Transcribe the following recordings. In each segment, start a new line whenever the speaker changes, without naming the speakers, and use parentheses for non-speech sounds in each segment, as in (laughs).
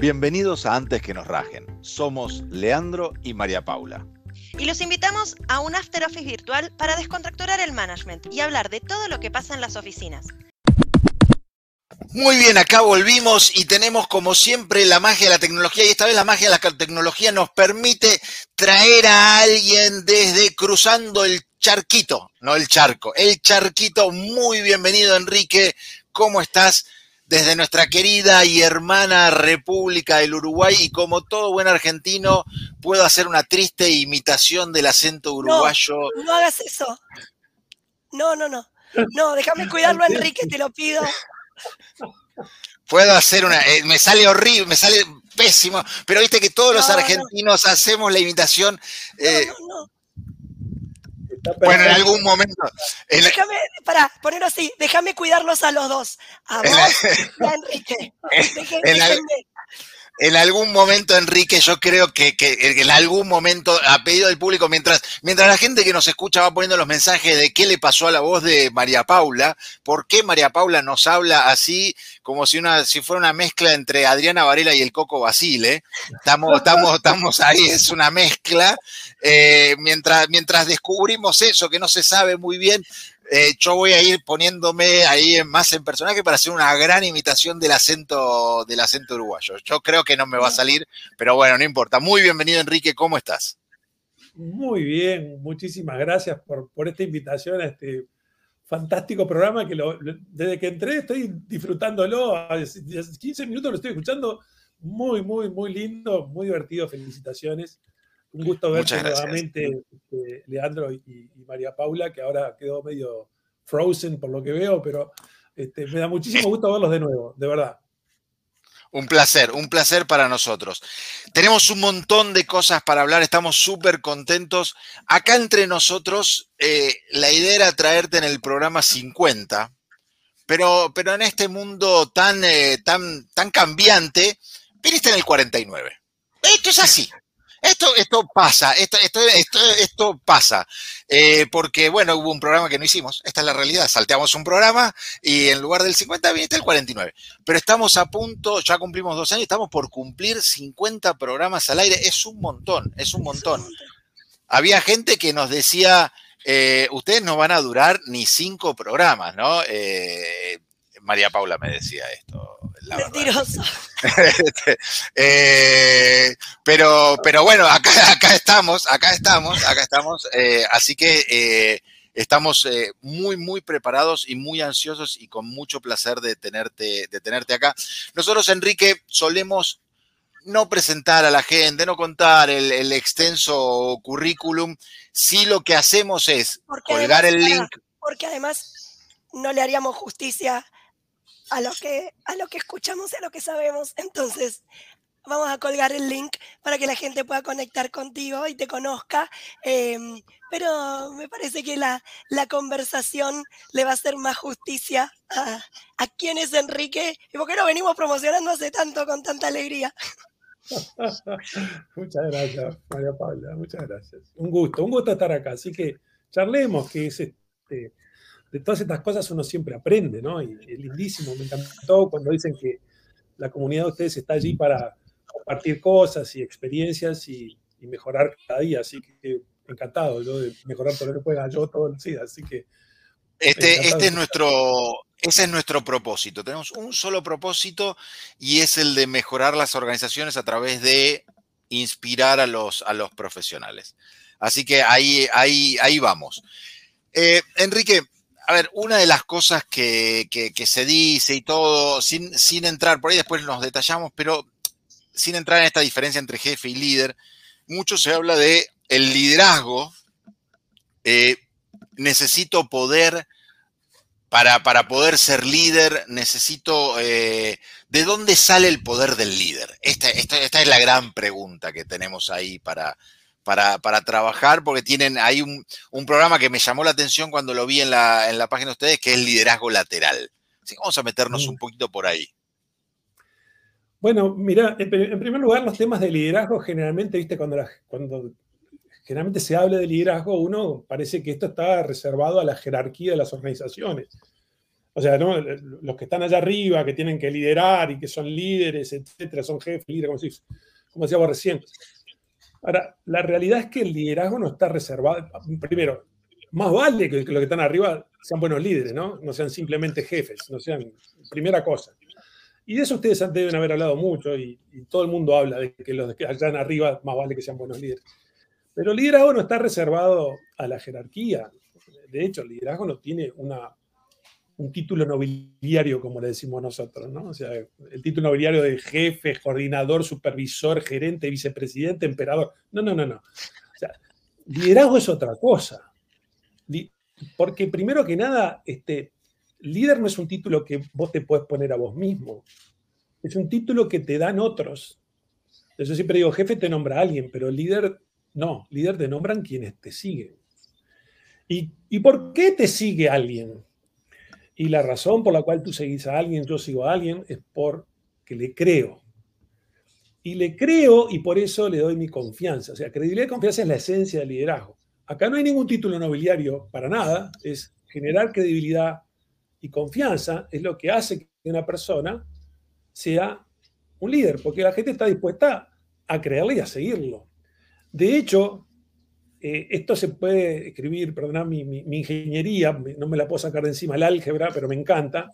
Bienvenidos a Antes que nos rajen. Somos Leandro y María Paula.
Y los invitamos a un After Office virtual para descontracturar el management y hablar de todo lo que pasa en las oficinas.
Muy bien, acá volvimos y tenemos como siempre la magia de la tecnología y esta vez la magia de la tecnología nos permite traer a alguien desde cruzando el charquito, no el charco, el charquito. Muy bienvenido Enrique, ¿cómo estás? Desde nuestra querida y hermana República del Uruguay y como todo buen argentino puedo hacer una triste imitación del acento uruguayo.
No, no hagas eso. No, no, no. No, déjame cuidarlo, Enrique, te lo pido.
Puedo hacer una. Eh, me sale horrible, me sale pésimo, pero viste que todos los argentinos hacemos la imitación. Eh, no, no, no. Bueno, en algún momento.
Déjame, para ponerlo así, déjame cuidarlos a los dos. A vos y a Enrique. (laughs)
en algún momento, Enrique, yo creo que, en algún momento, a pedido del público, mientras, mientras la gente que nos escucha va poniendo los mensajes de qué le pasó a la voz de María Paula, por qué María Paula nos habla así, como si, una, si fuera una mezcla entre Adriana Varela y el Coco Basile. Estamos, estamos, estamos ahí, es una mezcla. Eh, mientras, mientras descubrimos eso, que no se sabe muy bien, eh, yo voy a ir poniéndome ahí más en personaje para hacer una gran imitación del acento, del acento uruguayo. Yo creo que no me va a salir, pero bueno, no importa. Muy bienvenido, Enrique, ¿cómo estás?
Muy bien, muchísimas gracias por, esta invitación a este fantástico programa que desde que entré estoy disfrutándolo. Hace 15 minutos lo estoy escuchando. Muy, muy, muy lindo, muy divertido. Felicitaciones. Un gusto verte nuevamente, este, Leandro y, María Paula, que ahora quedó medio frozen por lo que veo, pero este, me da muchísimo gusto verlos de nuevo, de verdad.
Un placer, un placer para nosotros. Tenemos un montón de cosas para hablar, estamos súper contentos. Acá entre nosotros, eh, la idea era traerte en el programa 50, pero, pero en este mundo tan, eh, tan, tan cambiante, viniste en el 49. Esto es así. Esto, esto pasa, esto, esto, esto, esto pasa, eh, porque bueno, hubo un programa que no hicimos, esta es la realidad, salteamos un programa y en lugar del 50 viniste el 49, pero estamos a punto, ya cumplimos dos años, estamos por cumplir 50 programas al aire, es un montón, es un montón. Había gente que nos decía, eh, ustedes no van a durar ni cinco programas, ¿no? Eh, María Paula me decía esto.
Mentiroso. (laughs)
Este, eh, pero, pero bueno, acá, acá estamos, acá estamos, acá estamos. Eh, así que eh, estamos muy, muy preparados y muy ansiosos y con mucho placer de tenerte, de tenerte acá. Nosotros, Enrique, solemos no presentar a la gente, no contar el, extenso currículum, si lo que hacemos es colgar el link.
Porque además no le haríamos justicia a lo que, a lo que escuchamos y a lo que sabemos. Entonces, vamos a colgar el link para que la gente pueda conectar contigo y te conozca. Em, pero me parece que la, la, conversación le va a hacer más justicia a, a quién es Enrique y por qué lo venimos promocionando hace tanto con tanta alegría. (laughs)
muchas gracias, María Paula, muchas gracias. Un gusto, un gusto estar acá. Así que charlemos, que es este, de todas estas cosas uno siempre aprende, ¿no? Y es lindísimo, me encantó cuando dicen que la comunidad de ustedes está allí para compartir cosas y experiencias y, mejorar cada día, así que encantado yo de mejorar todo lo que pueda yo todos los días, así que...
Este, este es nuestro, ese es nuestro propósito. Tenemos un solo propósito y es el de mejorar las organizaciones a través de inspirar a los, a los profesionales. Así que ahí, ahí, ahí vamos. Eh, Enrique, a ver, una de las cosas que, se dice y todo, sin, entrar, por ahí después nos detallamos, pero sin entrar en esta diferencia entre jefe y líder, mucho se habla de el liderazgo. Eh, necesito poder, para, para, poder ser líder, necesito, eh, ¿de dónde sale el poder del líder? esta es la gran pregunta que tenemos ahí para, para, trabajar, porque tienen, hay un, programa que me llamó la atención cuando lo vi en la, en la página de ustedes, que es liderazgo lateral. Así que vamos a meternos un mm. poquito por ahí.
Bueno, mira, en, primer lugar, los temas de liderazgo generalmente, viste, cuando, cuando generalmente se habla de liderazgo, uno parece que esto está reservado a la jerarquía de las organizaciones. O sea, ¿no? los que están allá arriba, que tienen que liderar y que son líderes, etcétera, son jefes, líderes, como, como decíamos recién. Ahora, la realidad es que el liderazgo no está reservado. Primero, más vale que, los que están arriba sean buenos líderes, ¿no? No sean simplemente jefes, no sean. Primera cosa. Y de eso ustedes deben haber hablado mucho y, todo el mundo habla de que los que allá arriba más vale que sean buenos líderes. Pero el liderazgo no está reservado a la jerarquía. De hecho, el liderazgo no tiene una, un título nobiliario, como le decimos nosotros, ¿no? O sea, el título nobiliario de jefe, coordinador, supervisor, gerente, vicepresidente, emperador. No, no, no, no. O sea, liderazgo es otra cosa. Porque primero que nada, este, líder no es un título que vos te puedes poner a vos mismo. Es un título que te dan otros. Yo siempre digo, jefe te nombra a alguien, pero líder no. Líder te nombran quienes te siguen. ¿Y, ¿Y por qué te sigue alguien? Y la razón por la cual tú seguís a alguien, yo sigo a alguien, es porque le creo. Y le creo y por eso le doy mi confianza. O sea, credibilidad y confianza es la esencia del liderazgo. Acá no hay ningún título nobiliario para nada, es generar credibilidad y confianza, es lo que hace que una persona sea un líder, porque la gente está dispuesta a creerle y a seguirlo. De hecho, eh, esto se puede escribir, perdona mi, ingeniería, no me la puedo sacar de encima el álgebra, pero me encanta.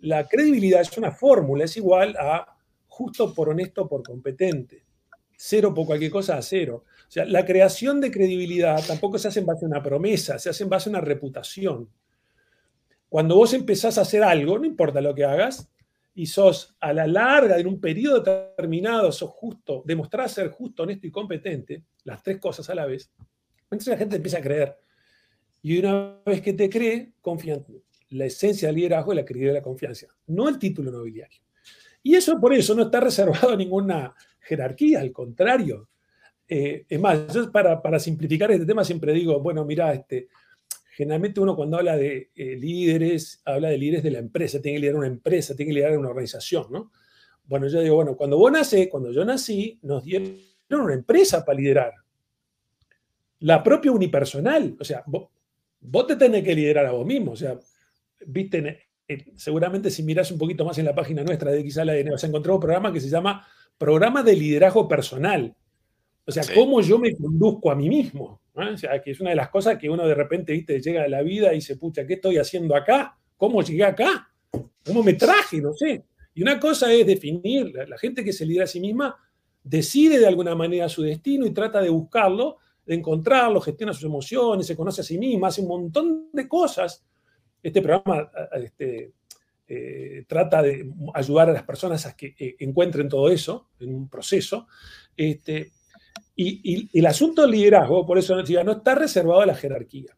La credibilidad es una fórmula, es igual a justo por honesto por competente. Cero por cualquier cosa a cero. O sea, la creación de credibilidad tampoco se hace en base a una promesa, se hace en base a una reputación. Cuando vos empezás a hacer algo, no importa lo que hagas, y sos a la larga, en un periodo determinado, sos justo, demostrás ser justo, honesto y competente, las tres cosas a la vez, entonces la gente empieza a creer. Y una vez que te cree, confía en ti. La esencia del liderazgo es la credibilidad y la confianza, no el título nobiliario. Y eso por eso no está reservado a ninguna jerarquía, al contrario. Eh, es más, yo para, para simplificar este tema siempre digo, bueno, mira, este, generalmente uno cuando habla de eh, líderes, habla de líderes de la empresa, tiene que liderar una empresa, tiene que liderar una organización, ¿no? Bueno, yo digo, bueno, cuando vos nacés, cuando yo nací, nos dieron una empresa para liderar. La propia unipersonal, o sea, vos, te tenés que liderar a vos mismo, o sea, viste, eh, seguramente si miras un poquito más en la página nuestra de Quizá la vas a encontrar un programa que se llama Programa de Liderazgo Personal. O sea, cómo yo me conduzco a mí mismo. O sea, que es una de las cosas que uno de repente, viste, llega a la vida y se pucha, ¿qué estoy haciendo acá? ¿Cómo llegué acá? ¿Cómo me traje? No sé. Y una cosa es definir, la, gente que se lidera a sí misma decide de alguna manera su destino y trata de buscarlo, de encontrarlo, gestiona sus emociones, se conoce a sí misma, hace un montón de cosas. Este programa este, eh, trata de ayudar a las personas a que eh, encuentren todo eso en un proceso. Este, y, el asunto del liderazgo, por eso decía, no está reservado a la jerarquía.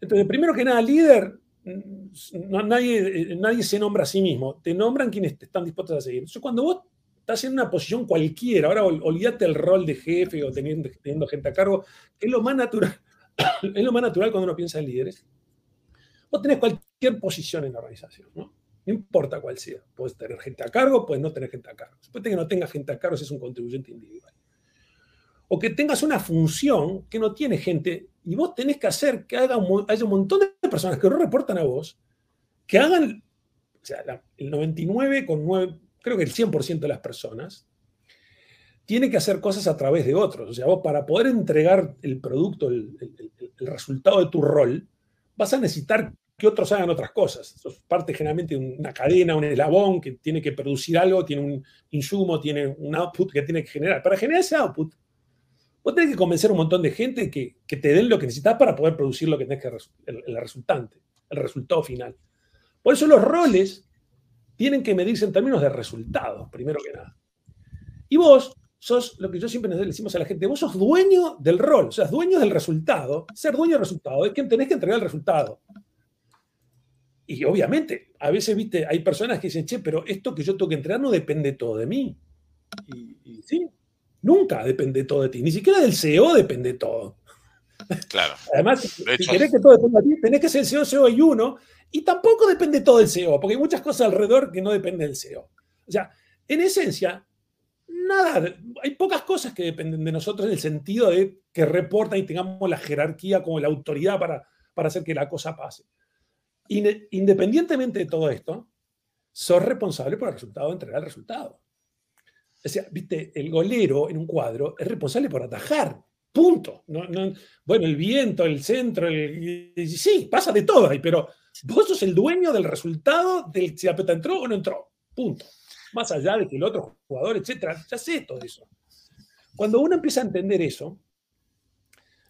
Entonces, primero que nada, líder, no, nadie, nadie se nombra a sí mismo, te nombran quienes te están dispuestos a seguir. Entonces, cuando vos estás en una posición cualquiera, ahora olvídate el rol de jefe o teniendo, teniendo gente a cargo, que es lo más natural, (coughs) es lo más natural cuando uno piensa en líderes. Vos tenés cualquier posición en la organización, ¿no? Importa cuál sea. Puedes tener gente a cargo, puedes no tener gente a cargo. Después de que no tengas gente a cargo, si es un contribuyente individual o que tengas una función que no tiene gente y vos tenés que hacer que haya un montón de personas que no reportan a vos, que hagan, o sea, el 99,9, creo que el 100% de las personas, tiene que hacer cosas a través de otros. O sea, vos para poder entregar el producto, el, resultado de tu rol, vas a necesitar que otros hagan otras cosas. Sos parte generalmente de una cadena, un eslabón que tiene que producir algo, tiene un insumo, tiene un output que tiene que generar. Para generar ese output, Vos tenés que convencer a un montón de gente que, te den lo que necesitas para poder producir lo que tenés que el, el resultante, el resultado final. Por eso los roles tienen que medirse en términos de resultados, primero que nada. Y vos sos lo que yo siempre le decimos a la gente, vos sos dueño del rol, o sea, dueño del resultado. Ser dueño del resultado es quien tenés que entregar el resultado. Y obviamente, a veces, viste, hay personas que dicen, che, pero esto que yo tengo que entregar no depende todo de mí. Y, y sí, Nunca depende todo de ti, ni siquiera del CEO depende todo.
Claro.
Además, si querés que todo dependa de ti, tenés que ser el CEO, CEO y uno, y tampoco depende todo del CEO, porque hay muchas cosas alrededor que no dependen del CEO. O sea, en esencia, nada, hay pocas cosas que dependen de nosotros en el sentido de que reportan y tengamos la jerarquía como la autoridad para, para hacer que la cosa pase. independientemente de todo esto, sos responsable por el resultado entregar el resultado. O sea, viste, el golero en un cuadro es responsable por atajar. Punto. bueno, el viento, el centro, el, sí, pasa de todo ahí, pero vos sos el dueño del resultado del si la pelota entró o no entró. Punto. Más allá de que el otro jugador, etcétera, ya sé todo eso. Cuando uno empieza a entender eso,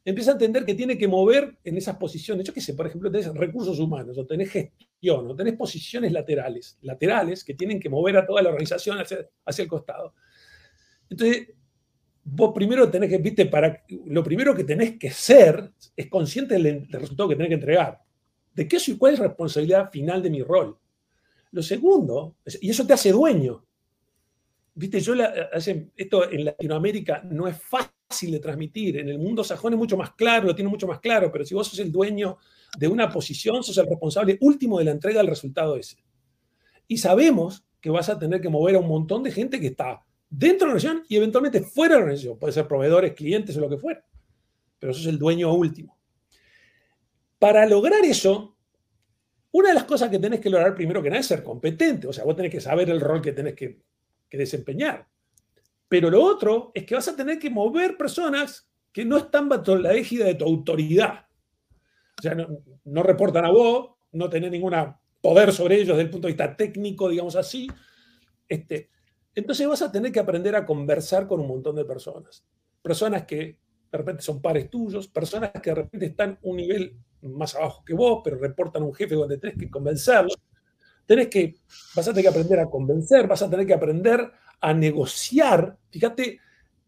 empieza a entender que tiene que mover en esas posiciones. Yo qué sé, por ejemplo, tenés recursos humanos, o tenés gestión, o tenés posiciones laterales, laterales que tienen que mover a toda la organización hacia, el costado. Entonces, vos primero tenés que, viste, lo primero que tenés que ser es consciente del, resultado que tenés que entregar. ¿De qué soy? ¿Cuál es la responsabilidad final de mi rol? Lo segundo, y eso te hace dueño. Viste, yo esto en Latinoamérica no es fácil de transmitir. En el mundo sajón es mucho más claro, lo tiene mucho más claro, pero si vos sos el dueño de una posición, sos el responsable último de la entrega del resultado ese. Y sabemos que vas a tener que mover a un montón de gente que está dentro de la organización y eventualmente fuera de la organización. Puede ser proveedores, clientes o lo que fuera. Pero eso es el dueño último. Para lograr eso, una de las cosas que tenés que lograr primero que nada es ser competente. O sea, vos tenés que saber el rol que tenés que, desempeñar. Pero lo otro es que vas a tener que mover personas que no están bajo la égida de tu autoridad. O sea, no, reportan a vos, no tenés ningún poder sobre ellos desde el punto de vista técnico, digamos así. Este, entonces vas a tener que aprender a conversar con un montón de personas. Personas que de repente son pares tuyos, personas que de repente están un nivel más abajo que vos, pero reportan un jefe donde tenés que convencerlos. Tenés que, vas a tener que aprender a convencer, vas a tener que aprender a negociar. Fíjate,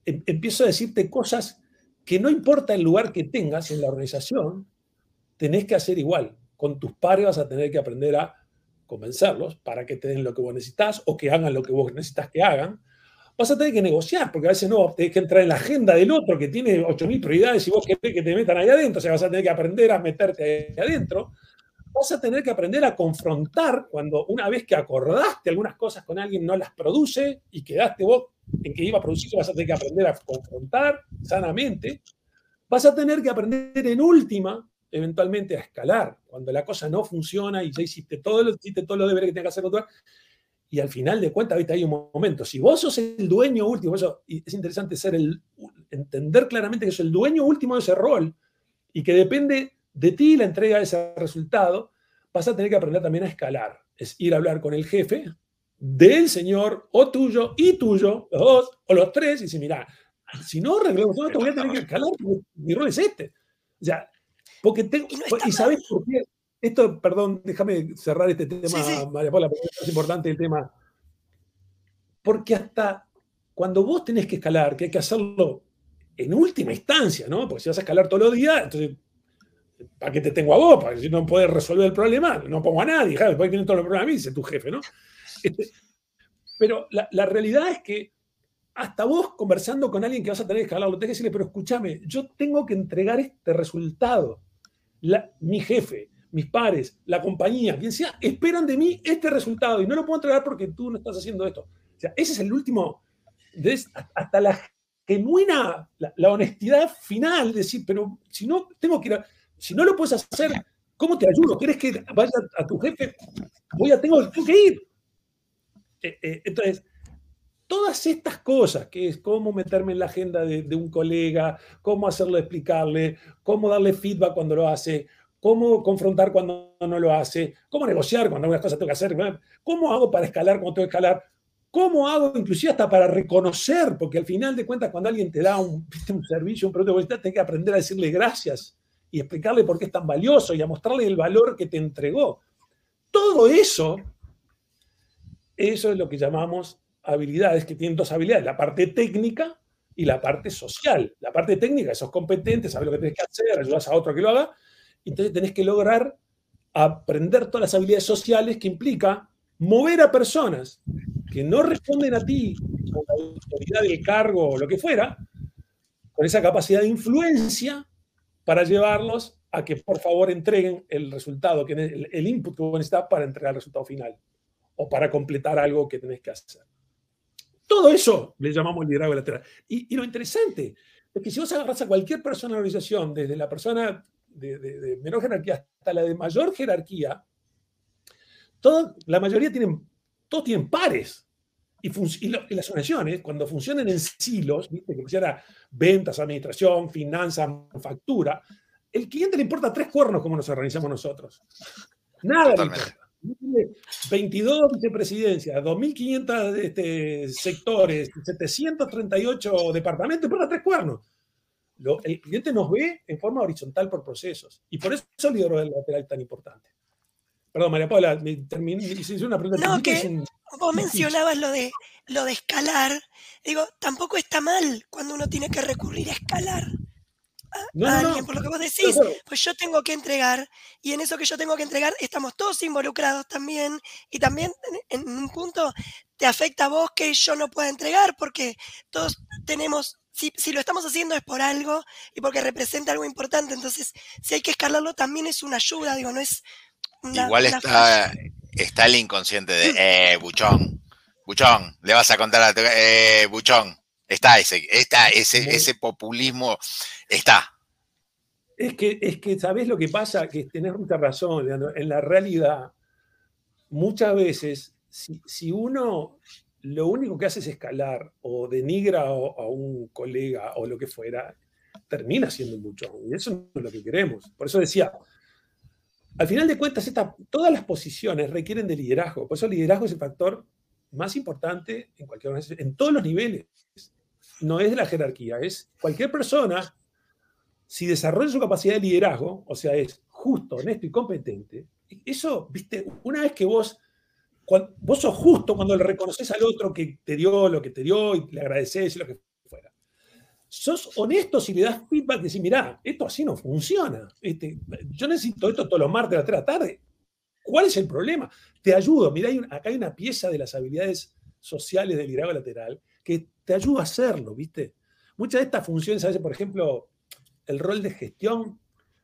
em, empiezo a decirte cosas que no importa el lugar que tengas en la organización, tenés que hacer igual. Con tus pares vas a tener que aprender a convencerlos para que te den lo que vos necesitas o que hagan lo que vos necesitas que hagan, vas a tener que negociar, porque a veces no, tenés que entrar en la agenda del otro que tiene 8.000 prioridades y vos querés que te metan ahí adentro, o sea, vas a tener que aprender a meterte ahí adentro, vas a tener que aprender a confrontar cuando una vez que acordaste algunas cosas con alguien no las produce y quedaste vos en que iba a producir, vas a tener que aprender a confrontar sanamente, vas a tener que aprender en última eventualmente a escalar. Cuando la cosa no funciona y ya hiciste todo lo, hiciste todo lo deberes que tengas que hacer con y al final de cuentas, ¿viste? hay un momento. Si vos sos el dueño último, eso, es interesante ser el, entender claramente que sos el dueño último de ese rol y que depende de ti la entrega de ese resultado, vas a tener que aprender también a escalar. Es ir a hablar con el jefe del señor o tuyo y tuyo, los dos o los tres, y decir, mira, si no arreglamos todo esto, voy a tener que escalar mi rol es este. O sea, porque tengo, y, sabes por qué. Esto, perdón, déjame cerrar este tema, María Paula, porque es importante el tema. Porque hasta cuando vos tenés que escalar, que hay que hacerlo en última instancia, ¿no? Porque si vas a escalar todos los días, entonces, ¿para qué te tengo a vos? Para si no puedes resolver el problema, no pongo a nadie, después tienen todos los problemas a mí, dice tu jefe, ¿no? Este, pero la, la, realidad es que hasta vos conversando con alguien que vas a tener que escalarlo, tenés que decirle, pero escúchame, yo tengo que entregar este resultado mi jefe, mis pares, la compañía, quien sea, esperan de mí este resultado y no lo puedo entregar porque tú no estás haciendo esto. O sea, ese es el último, hasta la genuina, la, honestidad final, de decir, pero si no tengo que ir si no lo puedes hacer, ¿cómo te ayudo? ¿Quieres que vaya a tu jefe? Voy a, tengo, que ir. Eh, eh, entonces, todas estas cosas, que es cómo meterme en la agenda de, un colega, cómo hacerlo explicarle, cómo darle feedback cuando lo hace, cómo confrontar cuando no lo hace, cómo negociar cuando algunas cosas tengo que hacer, cómo hago para escalar cuando tengo que escalar, cómo hago inclusive hasta para reconocer, porque al final de cuentas cuando alguien te da un, (laughs) un servicio, un producto, tienes que aprender a decirle gracias y explicarle por qué es tan valioso y a mostrarle el valor que te entregó. Todo eso, eso es lo que llamamos habilidades que tienen dos habilidades, la parte técnica y la parte social. La parte técnica, sos competente, sabes lo que tienes que hacer, ayudas a otro a que lo haga, entonces tenés que lograr aprender todas las habilidades sociales que implica mover a personas que no responden a ti con la autoridad del cargo o lo que fuera, con esa capacidad de influencia para llevarlos a que por favor entreguen el resultado, que el, el input que vos necesitas para entregar el resultado final o para completar algo que tenés que hacer. Todo eso le llamamos liderazgo lateral. Y, lo interesante es que si vos agarras a cualquier persona en la organización, desde la persona de, menor jerarquía hasta la de mayor jerarquía, todo, la mayoría tienen, todos tienen pares. Y, las organizaciones, cuando funcionan en silos, ¿viste? que funciona ventas, administración, finanzas, manufactura, el cliente le importa tres cuernos como nos organizamos nosotros. Nada le importa. 22 vicepresidencias, 2.500 este, sectores, 738 departamentos, por tres cuernos. el cliente nos ve en forma horizontal por procesos. Y por eso el liderazgo lateral es tan importante. Perdón, María Paula, me terminé, hice una pregunta.
No, que vos mencionabas lo de, lo de escalar. Digo, tampoco está mal cuando uno tiene que recurrir a escalar a, alguien, por lo que vos decís, pues yo tengo que entregar, y en eso que yo tengo que entregar estamos todos involucrados también, y también en, un punto te afecta a vos que yo no pueda entregar, porque todos tenemos, si, lo estamos haciendo es por algo y porque representa algo importante, entonces si hay que escalarlo también es una ayuda, digo, no es...
Igual está, está el inconsciente de, eh, buchón, buchón, le vas a contar a tu, eh, buchón, Está ese, está ese, ese populismo, está.
Es que, es que, ¿sabés lo que pasa? Que tenés mucha razón, Leandro. En la realidad, muchas veces, si, uno lo único que hace es escalar o denigra a, un colega o lo que fuera, termina siendo mucho. Y eso no es lo que queremos. Por eso decía, al final de cuentas, todas las posiciones requieren de liderazgo. Por eso el liderazgo es el factor más importante en cualquier organización, en todos los niveles no es de la jerarquía, es cualquier persona, si desarrolla su capacidad de liderazgo, o sea, es justo, honesto y competente, eso, viste, una vez que vos, vos sos justo cuando le reconoces al otro que te dio lo que te dio y le agradeces lo que. Sos honesto si le das feedback, decís, mirá, esto así no funciona. Este, yo necesito esto todos los martes a las 3 de la tarde. ¿Cuál es el problema? Te ayudo. Mirá, acá hay una pieza de las habilidades sociales del liderazgo lateral que te ayuda a hacerlo, ¿viste? Muchas de estas funciones, a veces, por ejemplo, el rol de gestión,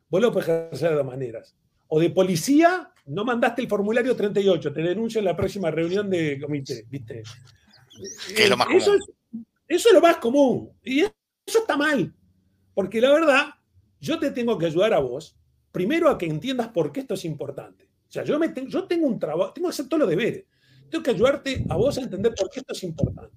vos lo puedes ejercer de dos maneras. O de policía, no mandaste el formulario 38, te denuncio en la próxima reunión de comité, ¿viste?
es lo más
común. Eso es, eso es lo más común. Y eso está mal. Porque la verdad, yo te tengo que ayudar a vos, primero a que entiendas por qué esto es importante. O sea, yo, me yo tengo un trabajo, tengo que hacer todos los deberes. Tengo que ayudarte a vos a entender por qué esto es importante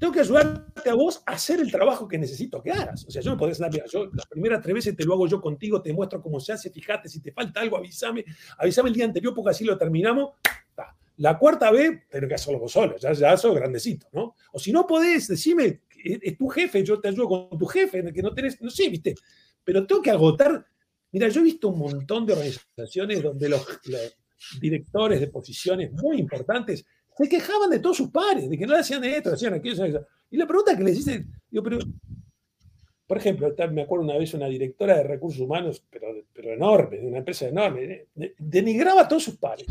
tengo que ayudarte a vos a hacer el trabajo que necesito que hagas. O sea, yo no podés andar, yo las primeras tres veces te lo hago yo contigo, te muestro cómo se hace, fíjate, si te falta algo, avísame, avísame el día anterior porque así lo terminamos. La cuarta vez, tengo que hacerlo vos solo, ya, ya sos grandecito, ¿no? O si no podés, decime, es, tu jefe, yo te ayudo con tu jefe, que no tenés, no sé, viste, pero tengo que agotar. Mira, yo he visto un montón de organizaciones donde los directores de posiciones muy importantes se quejaban de todos sus pares, de que no le hacían esto, hacían aquello, Y la pregunta que les hice, digo, pero, por ejemplo, me acuerdo una vez una directora de recursos humanos, pero, pero enorme, de una empresa enorme, denigraba a todos sus pares,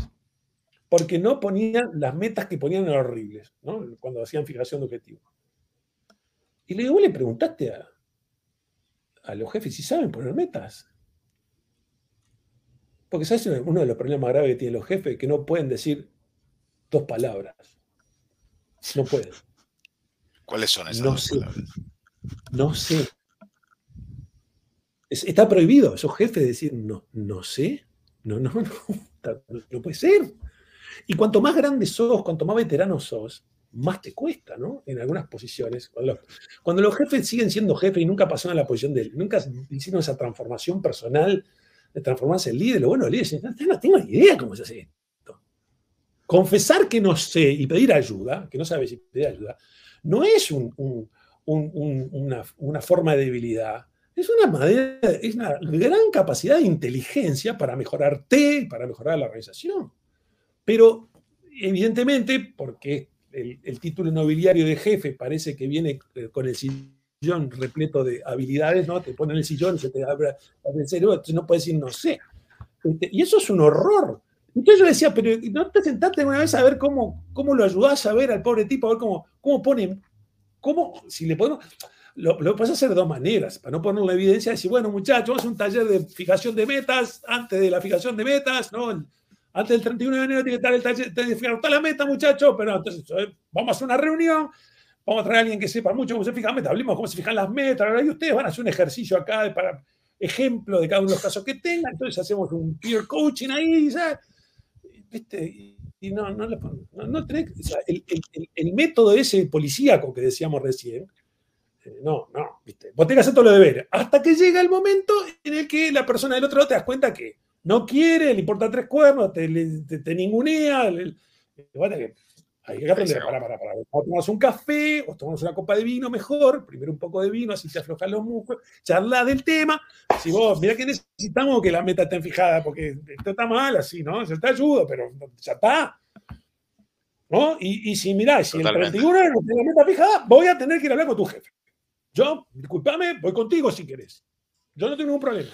porque no ponían las metas que ponían eran horribles, ¿no? cuando hacían fijación de objetivos. Y le digo, ¿vos le preguntaste a, a los jefes si saben poner metas? Porque ¿sabes uno de los problemas graves que tienen los jefes? Que no pueden decir, dos palabras. No puede.
¿Cuáles son esas
no
dos
sé.
palabras?
No sé. está prohibido esos jefes decir no, no sé. No, no, no, (laughs) no puede ser. Y cuanto más grande sos, cuanto más veterano sos, más te cuesta, ¿no? En algunas posiciones. Cuando los, jefes siguen siendo jefes y nunca pasaron a la posición de nunca hicieron esa transformación personal de transformarse en líder, lo bueno, el líder, no, no tengo ni idea cómo se hace confesar que no sé y pedir ayuda, que no sabes si pedir ayuda, no es una, forma de debilidad. Es una, es una gran capacidad de inteligencia para mejorarte, para mejorar la organización. Pero, evidentemente, porque el, título nobiliario de jefe parece que viene eh, con el sillón repleto de habilidades, ¿no? Te ponen el sillón, se te abre el cerebro, no puedes decir no sé. Este, y eso es un horror, entonces yo decía, pero ¿no te sentaste una vez a ver cómo, cómo lo ayudás a ver al pobre tipo, a ver cómo, cómo pone, cómo, si le podemos, lo, lo puedes hacer de dos maneras, para no poner la evidencia, decir, bueno muchachos, vamos a un taller de fijación de metas, antes de la fijación de metas, ¿no? Antes del 31 de enero tiene que estar el taller fijar toda la meta, muchachos, pero entonces eh, vamos a hacer una reunión, vamos a traer a alguien que sepa mucho cómo se fijan metas, hablemos cómo se fijan las metas, y ustedes van a hacer un ejercicio acá para ejemplo de cada uno de los casos que tengan, entonces hacemos un peer coaching ahí, ¿sabes? ¿viste? Y no, no, no, tenés, el, el, método ese policíaco que decíamos recién, eh, no, no, ¿viste? Vos tenés que hacer todo lo deberes. Hasta que llega el momento en el que la persona del otro lado te das cuenta que no quiere, le importa tres cuernos, te, te, te ningunea. Le, hay que aprender, para, para, para. O tomamos un café, o tomamos una copa de vino mejor, primero un poco de vino, así te aflojan los músculos, charla del tema. Si vos, mira que necesitamos que la meta esté fijada, porque esto está mal así, ¿no? Se te ayuda, pero ya está. ¿No? Y, y si mirá, si el 31 no tiene la meta fijada, voy a tener que ir a hablar con tu jefe. Yo, discúlpame, voy contigo si querés. Yo no tengo ningún problema.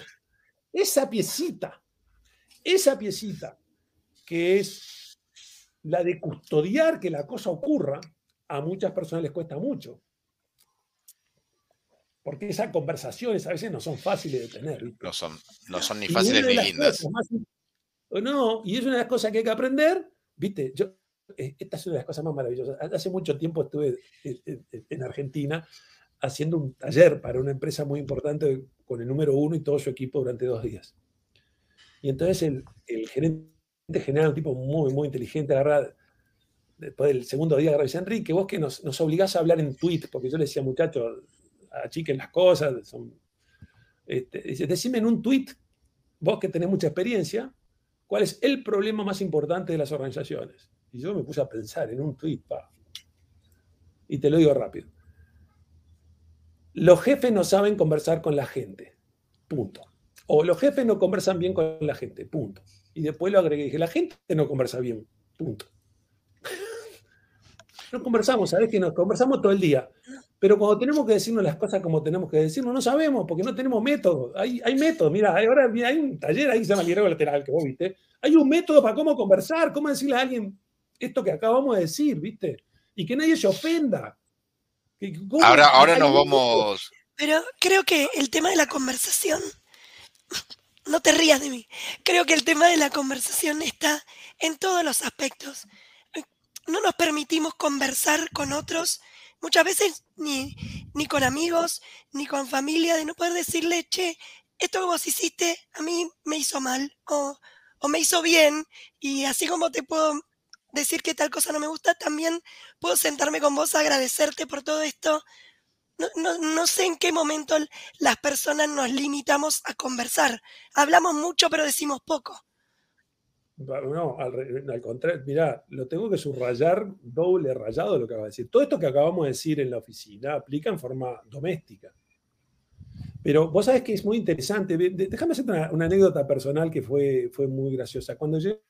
Esa piecita, esa piecita que es la de custodiar que la cosa ocurra, a muchas personas les cuesta mucho. Porque esas conversaciones a veces no son fáciles de tener.
No son, no son ni fáciles ni lindas.
no, y es una de las cosas que hay que aprender. Viste, yo, eh, esta es una de las cosas más maravillosas. Hace mucho tiempo estuve en Argentina haciendo un taller para una empresa muy importante con el número uno y todo su equipo durante dos días. Y entonces el, gerente general, un tipo muy, muy inteligente, agarra, después del segundo día, agarra y dice, Enrique, vos que nos, nos obligás a hablar en tweet, porque yo le decía, muchachos, achiquen las cosas, son, este, dice, decime en un tweet, vos que tenés mucha experiencia, cuál es el problema más importante de las organizaciones. Y yo me puse a pensar en un tweet, pa. Y te lo digo rápido. Los jefes no saben conversar con la gente. Punto. O los jefes no conversan bien con la gente. Punto. Y después lo agregué. Dije, la gente no conversa bien. Punto. (laughs) No conversamos, ¿sabes que nos conversamos todo el día? Pero cuando tenemos que decirnos las cosas como tenemos que decirnos, no sabemos, porque no tenemos método. Hay, hay método. Mira, ahora hay un taller ahí que se llama liderazgo lateral, que vos viste. Hay un método para cómo conversar, cómo decirle a alguien esto que acabamos de decir, ¿viste? Y que nadie se ofenda.
Ahora, ahora nos vamos.
Pero creo que el tema de la conversación, no te rías de mí, creo que el tema de la conversación está en todos los aspectos. No nos permitimos conversar con otros, muchas veces ni, ni con amigos, ni con familia, de no poder decirle, che, esto que vos hiciste a mí me hizo mal o, o me hizo bien, y así como te puedo decir que tal cosa no me gusta, también puedo sentarme con vos a agradecerte por todo esto. No, sé en qué momento las personas nos limitamos a conversar. Hablamos mucho, pero decimos poco.
No, al, contrario, mirá, lo tengo que subrayar doble rayado lo que acabo de decir. Todo esto que acabamos de decir en la oficina aplica en forma doméstica. Pero vos sabés que es muy interesante. Déjame hacer una, anécdota personal que fue, fue muy graciosa. Cuando llegué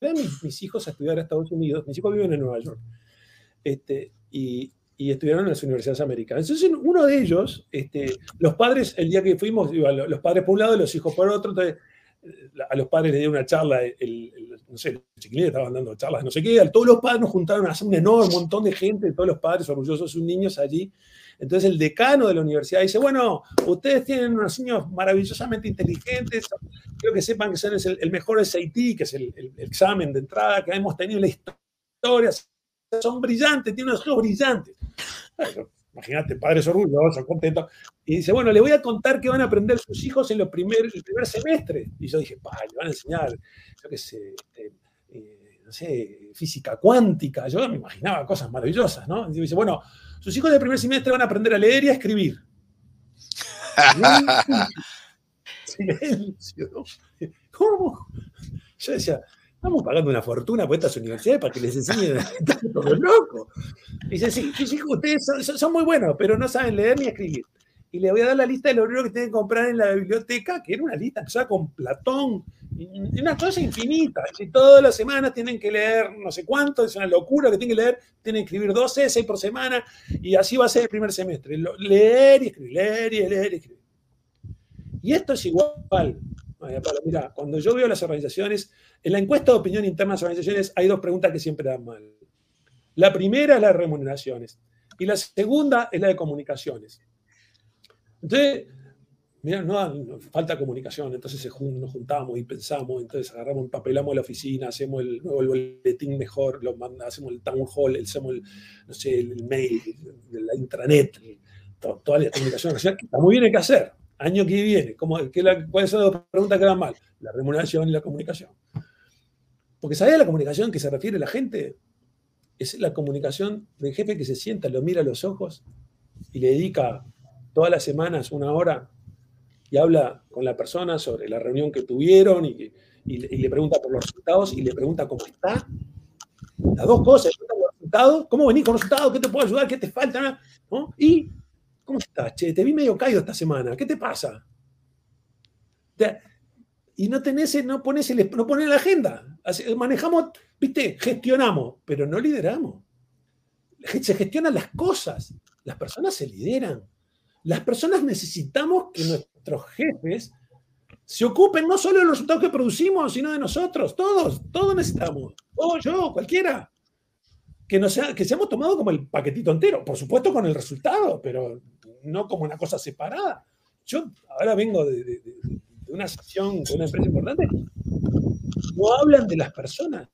mis, mis, hijos a estudiar a Estados Unidos, mis hijos viven en Nueva York, este, y, y estudiaron en las universidades americanas. Entonces, uno de ellos, este, los padres, el día que fuimos, los padres por un lado y los hijos por otro, entonces, a los padres les dio una charla, el, no sé, los chiquilines estaban dando charlas, no sé qué, todos los padres nos juntaron a hacer un enorme montón de gente, todos los padres orgullosos sus niños allí. Entonces el decano de la universidad dice, bueno, ustedes tienen unos niños maravillosamente inteligentes, creo que sepan que son el, el mejor SAT, que es el, el, examen de entrada que hemos tenido en la historia, son brillantes, tienen unos ojos brillantes. Imagínate, padres orgullosos, contentos. Y dice, bueno, le voy a contar qué van a aprender sus hijos en los primer, el primer semestre. Y yo dije, pa, le van a enseñar, yo qué sé, este, eh, no sé, física cuántica. Yo me imaginaba cosas maravillosas, ¿no? Y dice, bueno, sus hijos del primer semestre van a aprender a leer y a escribir. (laughs) Silencio. ¿Cómo? Yo decía, estamos pagando una fortuna por estas universidades para que les enseñen a (laughs) todos locos. Dice, sí, sí, ustedes son, muy buenos, pero no saben leer ni escribir. Y le voy a dar la lista de los libros que tienen que comprar en la biblioteca, que era una lista sea con Platón, una cosa infinita. Y todas las semanas tienen que leer no sé cuánto, es una locura que tienen que leer, tienen que escribir dos essays por semana, y así va a ser el primer semestre. Leer y escribir, leer y leer y escribir. Y esto es igual. Mira, cuando yo veo las organizaciones, en la encuesta de opinión interna de las organizaciones hay dos preguntas que siempre dan mal. La primera es la de remuneraciones y la segunda es la de comunicaciones. Entonces, mira, no, falta comunicación, entonces nos juntamos y pensamos, entonces agarramos, papelamos la oficina, hacemos el nuevo boletín mejor, hacemos el town hall, hacemos el, el, mail, la intranet, toda la comunicación. Está muy bien, hay que hacer. Año que viene, ¿cómo, qué la, ¿cuáles son las preguntas que dan mal? La remuneración y la comunicación. Porque ¿sabés la comunicación que se refiere la gente? Es la comunicación del jefe que se sienta, lo mira a los ojos y le dedica todas las semanas una hora y habla con la persona sobre la reunión que tuvieron y, le pregunta por los resultados y le pregunta cómo está. Las dos cosas, cómo venís con los resultados, qué te puedo ayudar, qué te falta, Y, ¿cómo estás? Che, te vi medio caído esta semana, ¿qué te pasa? y no tenés, no pones, el, no pones la agenda. Manejamos, viste, gestionamos, pero no lideramos. Se gestionan las cosas. Las personas se lideran. Las personas necesitamos que nuestros jefes se ocupen no solo de los resultados que producimos, sino de nosotros. Todos, todos necesitamos. O yo, cualquiera. Que, no sea, que seamos tomados como el paquetito entero. Por supuesto con el resultado, pero no como una cosa separada. Yo ahora vengo de de una sesión con una empresa importante, no hablan de las personas,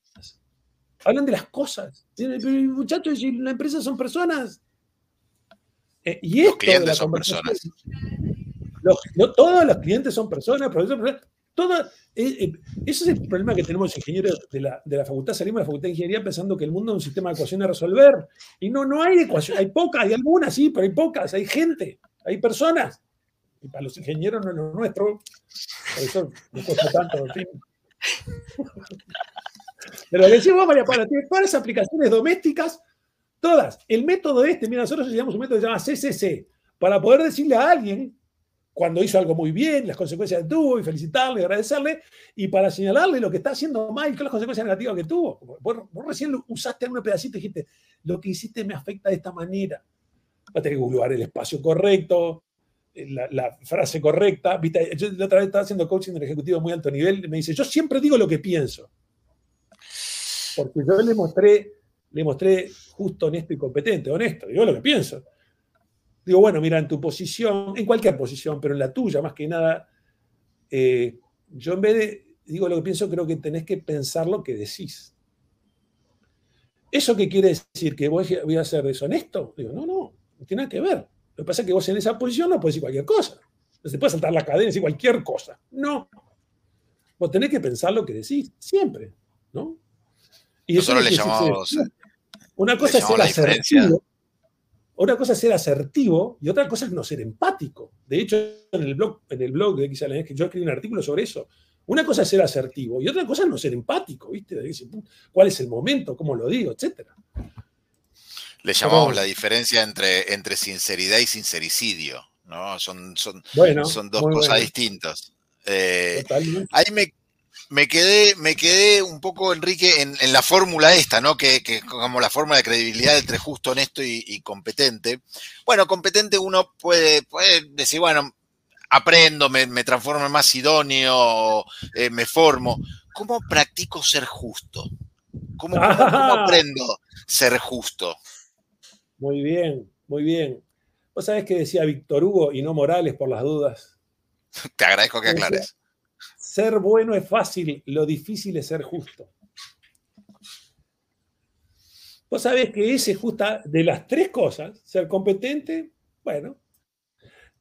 hablan de las cosas. Muchachos, si la empresa son personas. Eh, y esto
los clientes son personas.
no, todos los clientes son personas, profesores, todo, eh, eh, ese es el problema que tenemos los ingenieros de la, de la, facultad. Salimos de la facultad de ingeniería pensando que el mundo es un sistema de ecuaciones a resolver. Y no, no hay ecuaciones, hay pocas, hay algunas, sí, pero hay pocas, hay gente, hay personas y para los ingenieros no es lo nuestro, eso no cuesta tanto. Pero le decimos, María Paula, tiene todas las aplicaciones domésticas, todas. El método este, mira, nosotros usamos un método que se llama CCC, para poder decirle a alguien cuando hizo algo muy bien, las consecuencias que tuvo, y felicitarle, agradecerle, y para señalarle lo que está haciendo mal, que las consecuencias negativas que tuvo. Vos, recién usaste un pedacito y dijiste, lo que hiciste me afecta de esta manera. Va a tener que buscar el espacio correcto, la, frase correcta. Yo la otra vez estaba haciendo coaching en ejecutivo muy alto nivel y me dice, yo siempre digo lo que pienso. Porque yo le mostré, le mostré justo, honesto y competente, honesto, digo lo que pienso. Digo, bueno, mira, en tu posición, en cualquier posición, pero en la tuya más que nada, eh, yo en vez de, digo lo que pienso, creo que tenés que pensar lo que decís. ¿Eso qué quiere decir? ¿Que voy a ser deshonesto? Digo, no, no, no tiene nada que ver. Lo que pasa es que vos en esa posición no puedes decir cualquier cosa. Entonces te puedes saltar la cadena y decir cualquier cosa. No. Vos tenés que pensar lo que decís, siempre. ¿no?
Y Nosotros le llamamos.
Una cosa es ser asertivo. Una cosa es ser asertivo y otra cosa es no ser empático. De hecho, en el blog, en el blog de que yo escribí un artículo sobre eso. Una cosa es ser asertivo y otra cosa es no ser empático, ¿viste? ¿Cuál es el momento? ¿Cómo lo digo? Etcétera.
Le llamamos la diferencia entre, entre sinceridad y sincericidio, ¿no? Son, son, son dos cosas distintas. Eh, ahí me, me, quedé, me quedé un poco, Enrique, en, la fórmula esta, ¿no? Que, que, como la fórmula de credibilidad entre justo, honesto y, competente. Bueno, competente uno puede, puede decir, bueno, aprendo, me, me transformo en más idóneo, eh, me formo. ¿Cómo practico ser justo? ¿Cómo, cómo, cómo (laughs) aprendo ser justo?
Muy bien, muy bien. ¿Vos sabés que decía Víctor Hugo y no Morales por las dudas?
Te agradezco que aclares.
Ser bueno es fácil, lo difícil es ser justo. Vos sabés que ese justa de las tres cosas, ser competente, bueno,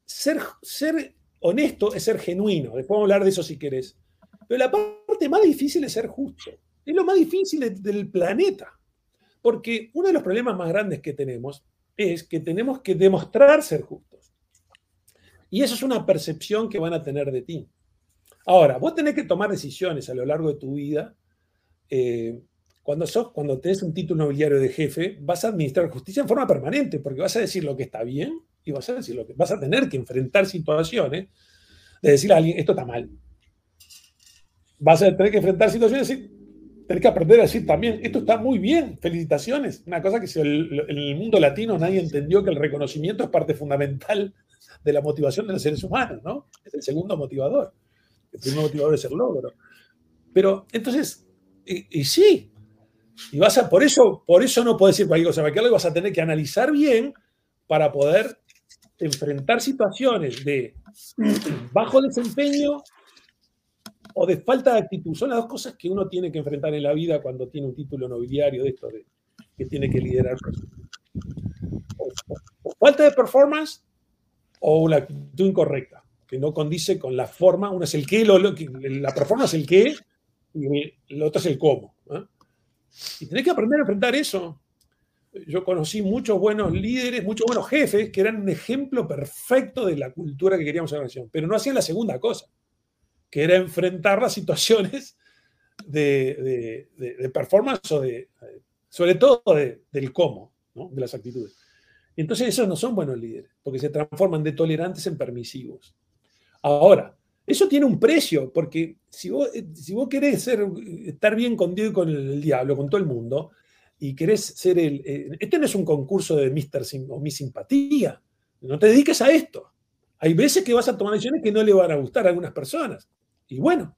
ser, ser honesto es ser genuino. Después vamos a hablar de eso si querés. Pero la parte más difícil es ser justo. Es lo más difícil del planeta. Porque uno de los problemas más grandes que tenemos es que tenemos que demostrar ser justos. Y eso es una percepción que van a tener de ti. Ahora, vos tenés que tomar decisiones a lo largo de tu vida. Eh, cuando, sos, cuando tenés un título nobiliario de jefe, vas a administrar justicia en forma permanente, porque vas a decir lo que está bien y vas a decir lo que vas a tener que enfrentar situaciones de decirle a alguien, esto está mal. Vas a tener que enfrentar situaciones y decir, Tienes que aprender a decir también, esto está muy bien, felicitaciones. Una cosa que en el mundo latino nadie entendió que el reconocimiento es parte fundamental de la motivación de los seres humanos, ¿no? Es el segundo motivador. El primer motivador es el logro. Pero entonces, y, sí, y vas a, por eso, por eso no puedes decir cualquier cosa, porque algo vas a tener que analizar bien para poder enfrentar situaciones de bajo desempeño o de falta de actitud. Son las dos cosas que uno tiene que enfrentar en la vida cuando tiene un título nobiliario de esto, de, que tiene que liderar. Falta de performance o una actitud incorrecta, que no condice con la forma. Uno es el qué, la performance el qué, y el otro es el cómo. Y tenés que aprender a enfrentar eso. Yo conocí muchos buenos líderes, muchos buenos jefes que eran un ejemplo perfecto de la cultura que queríamos en la organización, pero no hacían la segunda cosa, que era enfrentar las situaciones de, performance o de, sobre todo del cómo, de las actitudes. Entonces esos no son buenos líderes, porque se transforman de tolerantes en permisivos. Ahora, eso tiene un precio, porque si vos, eh, si vos querés estar bien con Dios y con el diablo, con todo el mundo, y querés ser el... Eh, este no es un concurso de Mr. o mi simpatía. No te dediques a esto. Hay veces que vas a tomar decisiones que no le van a gustar a algunas personas. Y bueno,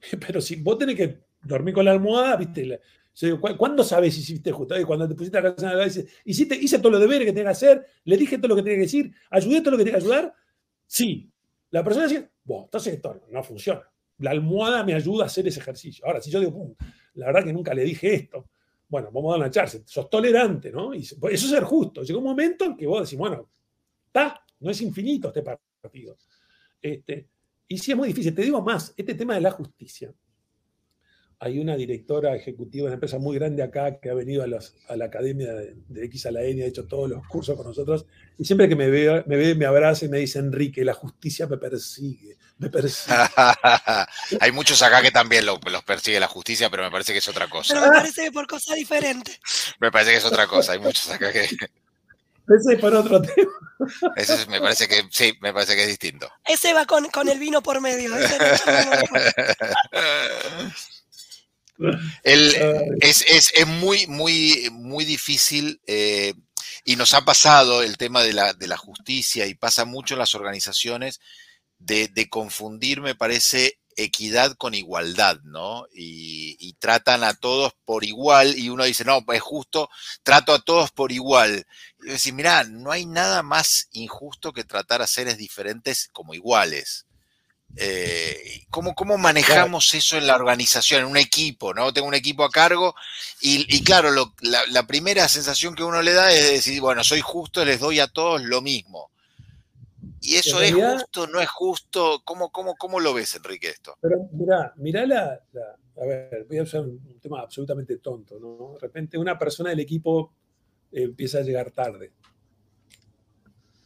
(laughs) pero si vos tenés que dormir con la almohada, ¿viste? ¿Cuándo sabes si hiciste justo? Cuando te pusiste a casa la dices, ¿hiciste, hice todo lo deberes que tenía que hacer, le dije todo lo que tenía que decir, ayudé todo lo que tenía que ayudar. Sí. La persona dice, bueno, entonces esto no funciona. La almohada me ayuda a hacer ese ejercicio. Ahora, si yo digo, la verdad que nunca le dije esto, bueno, vamos a dar una chance. Sos tolerante, ¿no? Y eso es ser justo. Llega un momento en que vos decís, bueno, está, no es infinito este partido. Este, y sí es muy difícil. Te digo más, este tema de la justicia hay una directora ejecutiva de una empresa muy grande acá que ha venido a, a la academia de, X a la N, ha hecho todos los cursos con nosotros, y siempre que me ve, me, ve, me abraza y me dice, Enrique, la justicia me persigue, me persigue. (laughs)
hay muchos acá que también los persigue la justicia, pero me parece que es otra cosa.
Pero me parece que por cosa diferente. (laughs)
me parece que es otra cosa, hay muchos acá que... (laughs)
Ese es para otro tema.
Ese me parece que sí, me parece que es distinto.
Ese va con, con el vino por medio.
Es, muy, muy, muy difícil eh, y nos ha pasado el tema de la, de la, justicia y pasa mucho en las organizaciones de, confundir, me parece, equidad con igualdad, ¿no? Y, y, tratan a todos por igual y uno dice, no, es justo, trato a todos por igual. Y decir, mira, no hay nada más injusto que tratar a seres diferentes como iguales. Eh, ¿cómo, ¿cómo, manejamos eso en la organización, en un equipo? ¿no? Tengo un equipo a cargo y, claro, la, primera sensación que uno le da es decir, bueno, soy justo, les doy a todos lo mismo. ¿Y eso es justo, no es justo? ¿Cómo, cómo, cómo lo ves, Enrique, esto?
Pero mirá, mirá la, A ver, voy a usar un, tema absolutamente tonto, ¿no? De repente una persona del equipo empieza a llegar tarde.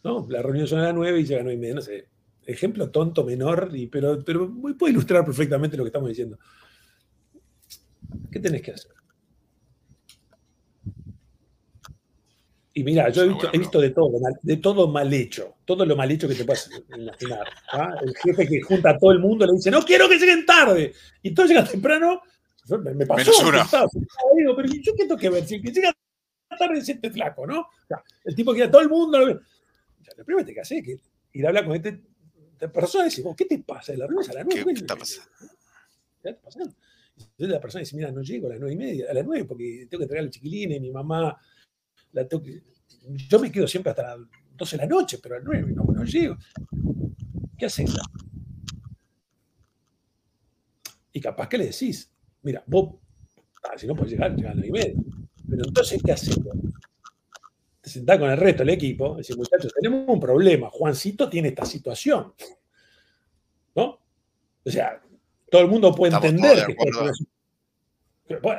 ¿No? La reunión son a las 9 y llega a 9 y media, no sé ejemplo tonto, menor, y, pero, pero puede ilustrar perfectamente lo que estamos diciendo. ¿Qué tenés que hacer? Y mira, yo he visto, de todo, de todo mal hecho, todo lo mal hecho que te puedas imaginar. ¿ah? El jefe que junta a todo el mundo le dice, no quiero que lleguen tarde. Y todos llegan temprano, me, pasó. Digo, pero yo qué tengo que ver, si el que llega tarde siente flaco, ¿no? el tipo que a todo el mundo lo, lo primero que hay que hacer es que ir a hablar con este de persona dice, ¿qué te pasa? La reunión a las nueve. ¿Qué está pasando? ¿Qué está pasando? Entonces la persona dice, mira, no llego a las nueve y media, a las nueve porque tengo que entregar al chiquilín y mi mamá la tengo que... Yo me quedo siempre hasta las 12 de la noche, pero a las nueve no, no llego. ¿Qué haces? Y capaz que le decís, mira, vos, ah, si no puedes llegar, llegar a las nueve y media. Pero entonces, ¿qué haces? Te sentás con el resto del equipo, decís, muchachos, tenemos un problema, Juancito tiene esta situación. ¿No? O sea, todo el mundo puede entender que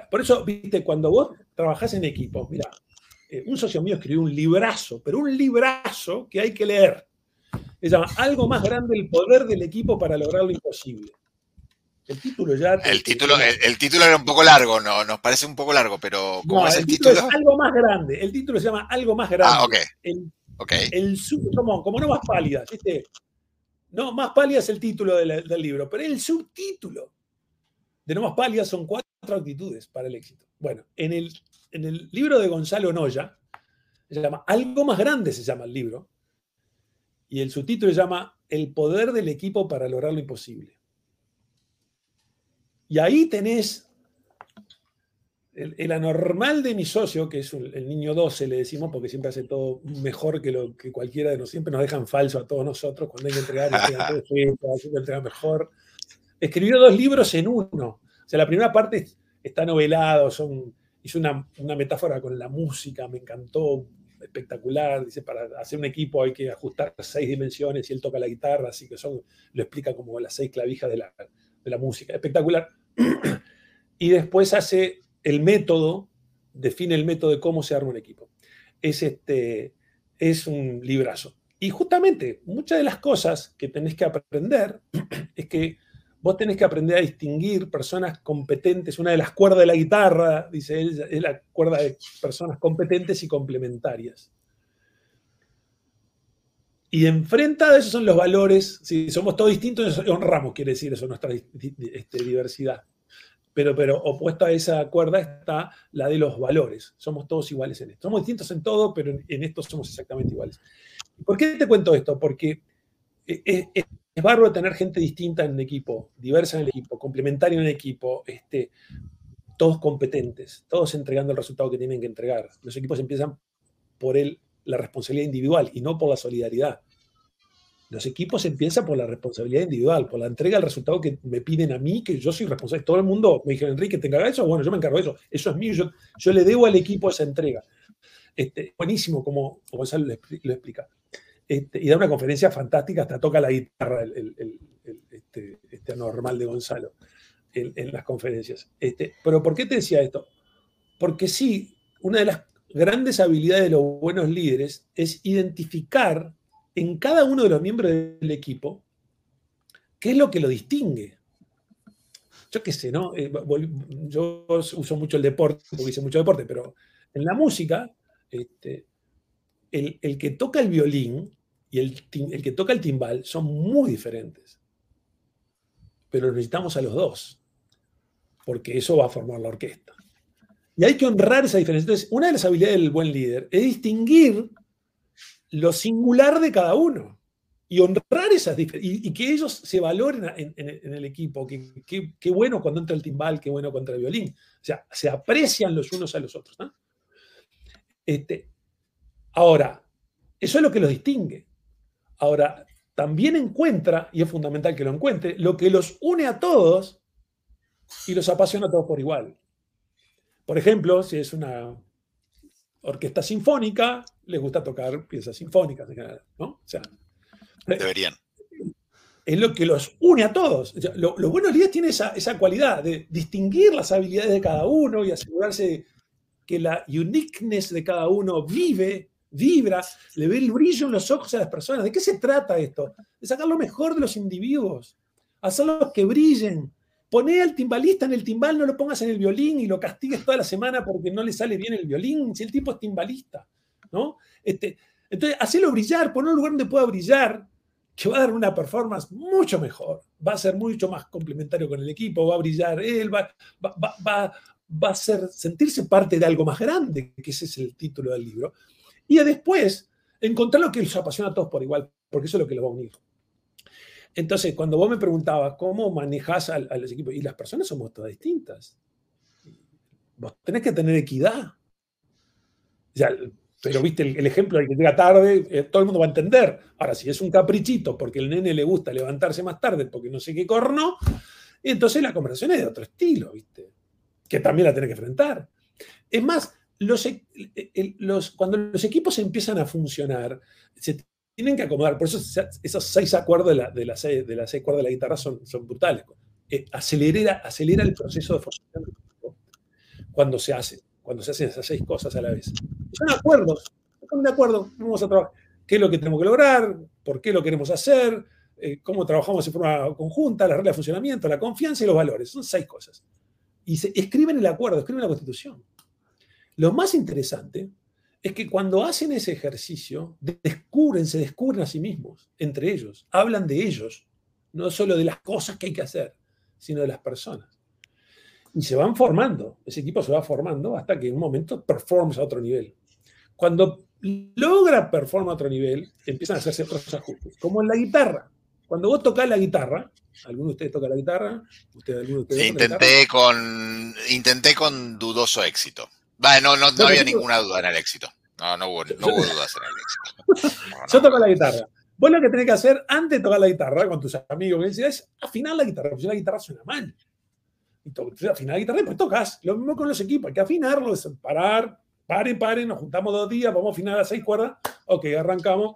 por eso, viste, cuando vos trabajás en equipo, mira, eh, un socio mío escribió un librazo, pero un librazo que hay que leer. Se llama Algo más grande, el poder del equipo para lograr lo imposible. El título ya.
El título, el, título era un poco largo, no, nos parece un poco largo, pero
¿cómo es el, título? Es algo más grande. El título se llama Algo más grande.
Ah, ok.
El,
okay.
el como no más pálida, ¿viste? No, más pálida es el título del, libro, pero el subtítulo de No más pálida son cuatro actitudes para el éxito. Bueno, en el, en el libro de Gonzalo Noya, se llama Algo más grande, se llama el libro, y el subtítulo se llama El poder del equipo para lograr lo imposible. Y ahí tenés el, anormal de mi socio, que es el niño 12, le decimos, porque siempre hace todo mejor que, lo, que cualquiera de nosotros, siempre nos dejan falso a todos nosotros, cuando hay que entregar, siempre entregan mejor. Escribió dos libros en uno. O sea, la primera parte está novelado, son, hizo una, una metáfora con la música, me encantó, espectacular. Dice, para hacer un equipo hay que ajustar seis dimensiones y él toca la guitarra, así que son, lo explica como las seis clavijas de la, de la música. Espectacular. Y después hace el método, define el método de cómo se arma un equipo. Es, este, es un librazo. Y justamente muchas de las cosas que tenés que aprender (clears throat) es que vos tenés que aprender a distinguir personas competentes. Una de las cuerdas de la guitarra, dice él, es la cuerda de personas competentes y complementarias. Y enfrenta de esos son los valores. Si somos todos distintos, honramos, quiere decir eso, nuestra este, diversidad. Pero, pero opuesto a esa cuerda está la de los valores. Somos todos iguales en esto. Somos distintos en todo, pero en, esto somos exactamente iguales. ¿Por qué te cuento esto? Porque es, es, es bárbaro tener gente distinta en el equipo, diversa en el equipo, complementaria en el equipo, este, todos competentes, todos entregando el resultado que tienen que entregar. Los equipos empiezan por el la responsabilidad individual y no por la solidaridad. Los equipos empiezan por la responsabilidad individual, por la entrega del resultado que me piden a mí, que yo soy responsable. Todo el mundo me dijeron, Enrique, ¿te encargas eso? Bueno, yo me encargo de eso. Eso es mío, yo, le debo al equipo esa entrega. Este, buenísimo como, Gonzalo lo, explica. Este, y da una conferencia fantástica, hasta toca la guitarra el, este, este, anormal de Gonzalo en, en las conferencias. Este, pero ¿por qué te decía esto? Porque sí, una de las grandes habilidades de los buenos líderes es identificar en cada uno de los miembros del equipo qué es lo que lo distingue. Yo qué sé, ¿no? Eh, yo uso mucho el deporte, porque hice mucho deporte, pero en la música, este, el, que toca el violín y el, el que toca el timbal son muy diferentes. Pero necesitamos a los dos, porque eso va a formar la orquesta. Y hay que honrar esa diferencia. Entonces, una de las habilidades del buen líder es distinguir lo singular de cada uno y honrar esas diferencias y, que ellos se valoren en, el equipo. Qué bueno cuando entra el timbal, qué bueno contra el violín. O sea, se aprecian los unos a los otros. Este, ahora, eso es lo que los distingue. Ahora, también encuentra, y es fundamental que lo encuentre, lo que los une a todos y los apasiona a todos por igual. Por ejemplo, si es una orquesta sinfónica, les gusta tocar piezas sinfónicas ¿no? O sea,
Deberían.
Es lo que los une a todos. los buenos líderes tienen esa, esa, cualidad de distinguir las habilidades de cada uno y asegurarse que la uniqueness de cada uno vive, vibra, le ve el brillo en los ojos a las personas. ¿De qué se trata esto? De sacar lo mejor de los individuos, hacerlos que brillen, Poné al timbalista en el timbal, no lo pongas en el violín y lo castigues toda la semana porque no le sale bien el violín, si el tipo es timbalista, ¿no? Este, entonces, hacelo brillar, poner un lugar donde pueda brillar, que va a dar una performance mucho mejor, va a ser mucho más complementario con el equipo, va a brillar él, va, va, va, a ser, sentirse parte de algo más grande, que ese es el título del libro. Y después, encontrar lo que los apasiona a todos por igual, porque eso es lo que los va a unir. Entonces, cuando vos me preguntabas cómo manejas a, los equipos, y las personas somos todas distintas. Vos tenés que tener equidad. pero viste el, ejemplo del que llega tarde, eh, todo el mundo va a entender. Ahora, si es un caprichito porque el nene le gusta levantarse más tarde porque no sé qué corno, entonces la conversación es de otro estilo, ¿viste? Que también la tenés que enfrentar. Es más, los, e, los, cuando los equipos empiezan a funcionar, se tienen que acomodar. Por eso esos seis acuerdos de la, de seis, de seis cuerdas de la guitarra son, son brutales. Eh, acelera, el proceso de formación cuando se hace, cuando se hacen esas seis cosas a la vez. Son acuerdos, están de acuerdo, vamos a trabajar. ¿Qué es lo que tenemos que lograr? ¿Por qué lo queremos hacer? Eh, ¿Cómo trabajamos en forma conjunta? La regla de funcionamiento, la confianza y los valores. Son seis cosas. Y se escriben el acuerdo, escriben la constitución. Lo más interesante es que cuando hacen ese ejercicio, descubren, se descubren a sí mismos, entre ellos, hablan de ellos, no solo de las cosas que hay que hacer, sino de las personas. Y se van formando, ese equipo se va formando hasta que en un momento performa a otro nivel. Cuando logra performar a otro nivel, empiezan a hacerse otros ajustes, como en la guitarra. Cuando vos tocas la guitarra, ¿alguno de ustedes toca la guitarra?
intenté, Con, intenté con dudoso éxito. Vale, no, no, había ninguna duda en el éxito. No, no hubo, no hubo dudas en el éxito. (laughs)
Yo toco la guitarra. Vos lo que tenés que hacer antes de tocar la guitarra con tus amigos es afinar la guitarra, porque si la guitarra suena mal. Y afinar la guitarra y pues tocas. Lo mismo con los equipos, hay que afinarlo, parar, paren, paren, nos juntamos dos días, vamos a afinar a seis cuerdas, ok, arrancamos.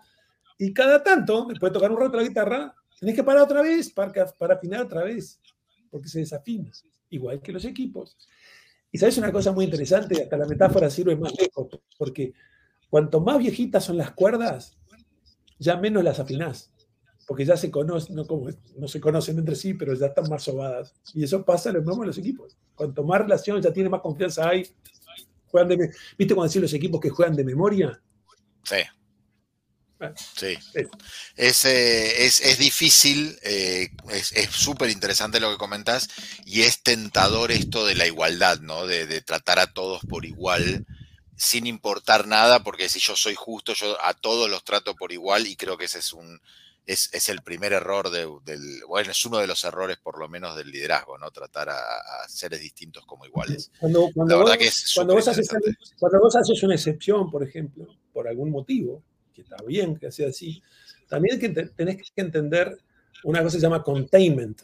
Y cada tanto, después de tocar un rato la guitarra, tenés que parar otra vez para, para afinar otra vez, porque se desafina. igual que los equipos. Y sabes una cosa muy interesante, hasta la metáfora sirve más lejos, porque cuanto más viejitas son las cuerdas, ya menos las afinás, porque ya se conocen, no, como, no se conocen entre sí, pero ya están más sobadas. Y eso pasa lo mismo en los equipos. Cuanto más relación, ya tiene más confianza hay. Juegan ¿Viste cuando decís los equipos que juegan de memoria?
Sí. Sí. Es, es, difícil, eh, es súper interesante lo que comentas y es tentador esto de la igualdad, ¿no? De, de, tratar a todos por igual sin importar nada, porque si yo soy justo, yo a todos los trato por igual y creo que ese es un, es, es, el primer error del, bueno, es uno de los errores por lo menos del liderazgo, ¿no? Tratar a, seres distintos como iguales.
Cuando, cuando, vos, cuando, vos haces, cuando, vos haces, una excepción, por ejemplo, por algún motivo, que está bien que sea así, también tenés que entender una cosa que se llama containment.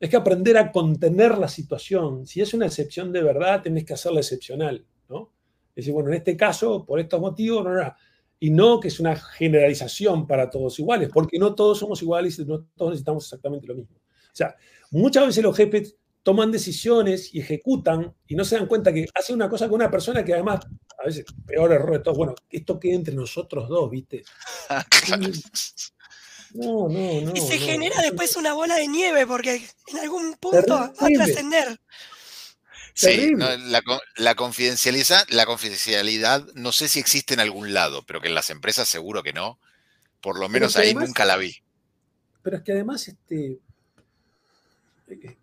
Es que aprender a contener la situación. Si es una excepción de verdad, tenés que hacerla excepcional, ¿no? Es decir, bueno, en este caso, por estos motivos, no, no, y no que es una generalización para todos iguales, porque no todos somos iguales y no todos necesitamos exactamente lo mismo. O sea, muchas veces los jefes toman decisiones y ejecutan y no se dan cuenta que hacen una cosa con una persona que además, a veces, peor error de todos, bueno, esto queda entre nosotros dos, ¿viste? (laughs)
No, no, no. Y se genera después una bola de nieve porque en algún punto va a trascender.
Sí, la, confidencialidad, la confidencialidad no sé si existe en algún lado, pero que en las empresas seguro que no. Por lo menos ahí nunca la vi.
Pero es que además este, eh,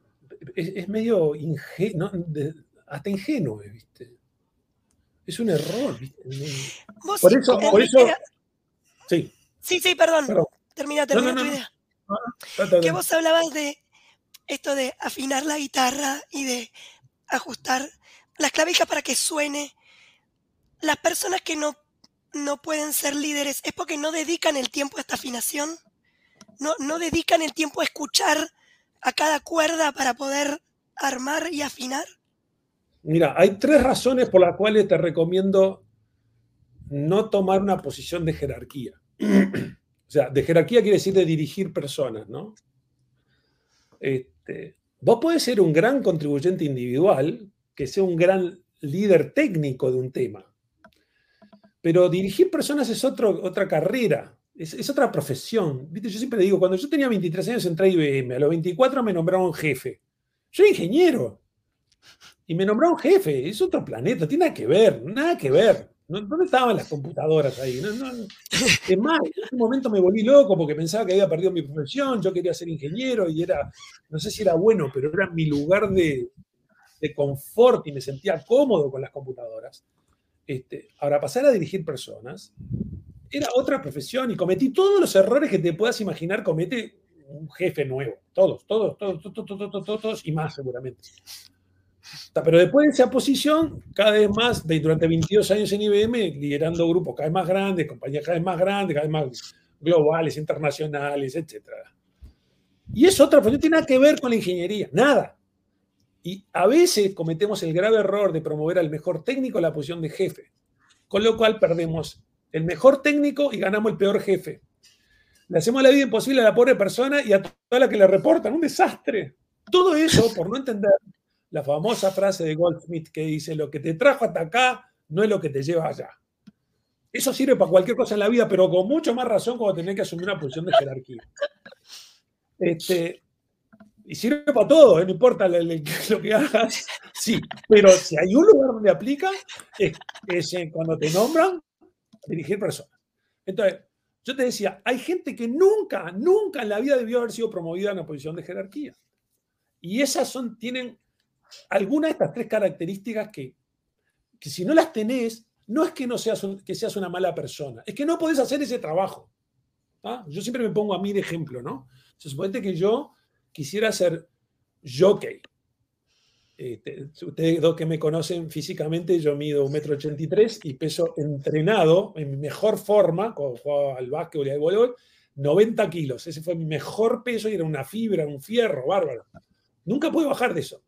es, medio ingenuo, hasta ingenuo, ¿viste? Es un error.
Por eso, por eso sí. Sí, sí, perdón. Termina, termina tu idea. que vos hablabas de esto de afinar la guitarra y de ajustar las clavijas para que suene. Las personas que no, no pueden ser líderes es porque no dedican el tiempo a esta afinación, no, no dedican el tiempo a escuchar a cada cuerda para poder armar y afinar.
Mira, hay tres razones por las cuales te recomiendo no tomar una posición de jerarquía. (clears throat) o sea, de jerarquía quiere decir de dirigir personas, ¿no? Este, Vos podés ser un gran contribuyente individual, que sea un gran líder técnico de un tema, pero dirigir personas es otro, otra carrera, es, otra profesión. Yo siempre digo, cuando yo tenía 23 años entré a IBM, a los 24 me nombraron jefe. Yo era ingeniero. Y me nombraron jefe, es otro planeta, tiene nada que ver, nada que ver. ¿Dónde estaban las computadoras ahí? Es más, en ese momento me volví loco porque pensaba que había perdido mi profesión, yo quería ser ingeniero y era, no sé si era bueno, pero era mi lugar de, confort y me sentía cómodo con las computadoras. Este, ahora, pasar a dirigir personas era otra profesión y cometí todos los errores que te puedas imaginar comete un jefe nuevo. Todos, todos, todos, todos, todos, todos, todos y más seguramente. Pero después de esa posición, cada vez más, durante 22 años en IBM, liderando grupos cada vez más grandes, compañías cada vez más grandes, cada vez más globales, internacionales, etc. Y es otra, pues no tiene nada que ver con la ingeniería, nada. Y a veces cometemos el grave error de promover al mejor técnico a la posición de jefe, con lo cual perdemos el mejor técnico y ganamos el peor jefe. Le hacemos la vida imposible a la pobre persona y a toda la que le reportan, un desastre. Todo eso por no entender la famosa frase de Goldsmith que dice, lo que te trajo hasta acá no es lo que te lleva allá. Eso sirve para cualquier cosa en la vida, pero con mucho más razón cuando tenés que asumir una posición de jerarquía. Este, y sirve para todo, ¿eh? no importa lo, que hagas, sí, pero si hay un lugar donde aplica, es, cuando te nombran dirigir personas. Entonces, yo te decía, hay gente que nunca, nunca en la vida debió haber sido promovida en una posición de jerarquía. Y esas son, tienen algunas de estas tres características que, si no las tenés, no es que, no seas que seas una mala persona, es que no podés hacer ese trabajo. Yo siempre me pongo a mí de ejemplo, ¿no? Se que yo quisiera ser jockey. Este, ustedes dos que me conocen físicamente, yo mido 1,83 m y peso entrenado en mi mejor forma, cuando jugaba al básquet y al voleibol, 90 kilos. Ese fue mi mejor peso y era una fibra, un fierro, bárbaro. Nunca pude bajar de eso